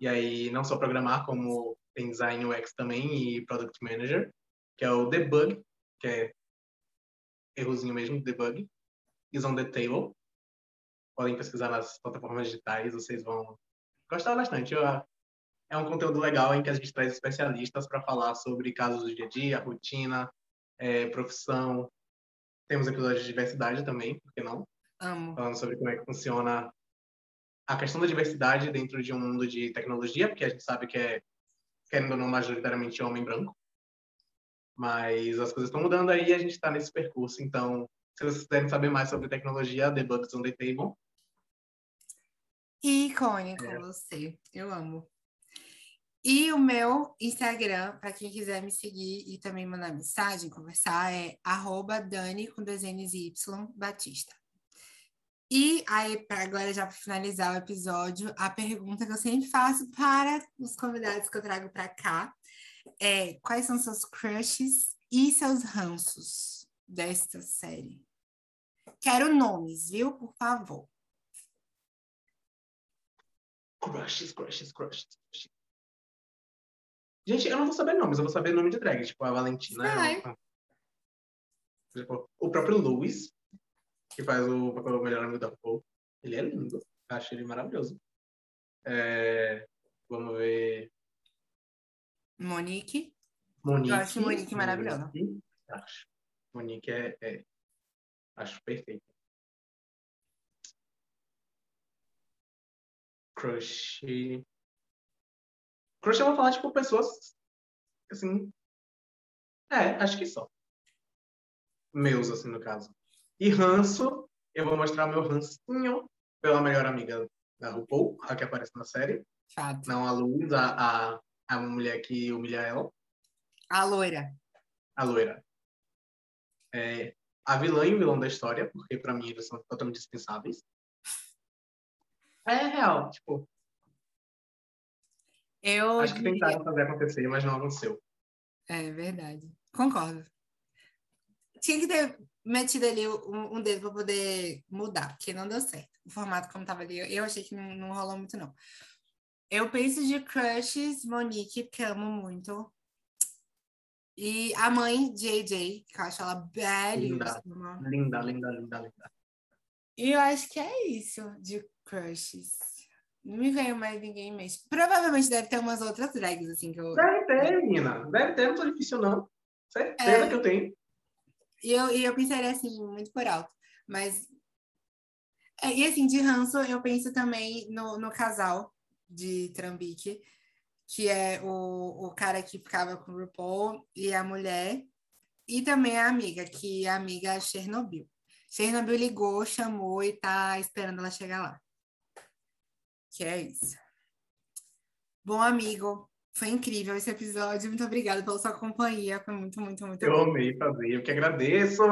E aí, não só programar, como tem design UX também e product manager, que é o Debug, que é errozinho mesmo, debug. Is on the table. Podem pesquisar nas plataformas digitais, vocês vão gostar bastante. Eu, é um conteúdo legal em que a gente traz especialistas para falar sobre casos do dia a dia, rotina, é, profissão. Temos episódios de diversidade também, por que não? Amo. Falando sobre como é que funciona a questão da diversidade dentro de um mundo de tecnologia, porque a gente sabe que é, querendo ou não, majoritariamente homem branco. Mas as coisas estão mudando aí e a gente está nesse percurso. Então, se vocês quiserem saber mais sobre tecnologia, The Bugs on the Table. Icônico é. você. Eu amo. E o meu Instagram, para quem quiser me seguir e também mandar mensagem, conversar, é arroba Dani com desenhos Y Batista. E aí, para agora, já para finalizar o episódio, a pergunta que eu sempre faço para os convidados que eu trago para cá é quais são seus crushes e seus ranços desta série? Quero nomes, viu? Por favor. Crushes, crushes, crushes. Gente, eu não vou saber nomes, eu vou saber nome de drag, tipo a Valentina. É tipo, o próprio Louis, que faz o papel melhor amigo da Paul. Ele é lindo, acho ele maravilhoso. É, vamos ver. Monique. Monique. Eu acho Monique maravilhosa. Monique, acho. Monique é, é, Acho perfeita. Crush. Crush eu vou falar, tipo, pessoas. Assim. É, acho que só. Meus, assim, no caso. E ranço, eu vou mostrar meu rancinho pela melhor amiga da RuPaul, a que aparece na série. Fato. Não a Luz, a, a, a mulher que humilha ela. A loira. A loira. É, a vilã e o vilão da história, porque para mim eles são totalmente dispensáveis. É real, tipo, eu Acho que tentaram fazer acontecer, mas não aconteceu. É verdade. Concordo. Tinha que ter metido ali um, um dedo para poder mudar, porque não deu certo. O formato como estava ali, eu achei que não, não rolou muito, não. Eu penso de crushes, Monique, que amo muito. E a mãe, JJ, que eu acho ela belíssima. Linda, linda, linda, linda. E eu acho que é isso de crushes. Não me veio mais ninguém mesmo. Provavelmente deve ter umas outras drags, assim, que eu... Deve ter, menina. Deve ter, não tô difícil, não. Certeza é... que eu tenho. E eu, e eu pensaria, assim, muito por alto. Mas... É, e, assim, de ranço, eu penso também no, no casal de Trambique, que é o, o cara que ficava com o RuPaul e a mulher. E também a amiga, que é a amiga Chernobyl. Chernobyl ligou, chamou e tá esperando ela chegar lá. Que é isso. Bom, amigo, foi incrível esse episódio. Muito obrigada pela sua companhia. Foi muito, muito, muito Eu bom. amei fazer. Eu que agradeço.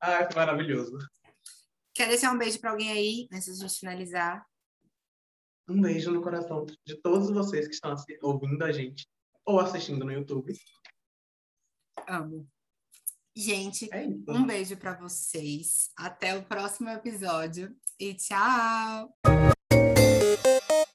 Ai, foi maravilhoso. Quer deixar um beijo para alguém aí, antes de a gente finalizar? Um beijo no coração de todos vocês que estão ouvindo a gente ou assistindo no YouTube. Amo. Gente, é um beijo para vocês. Até o próximo episódio e tchau!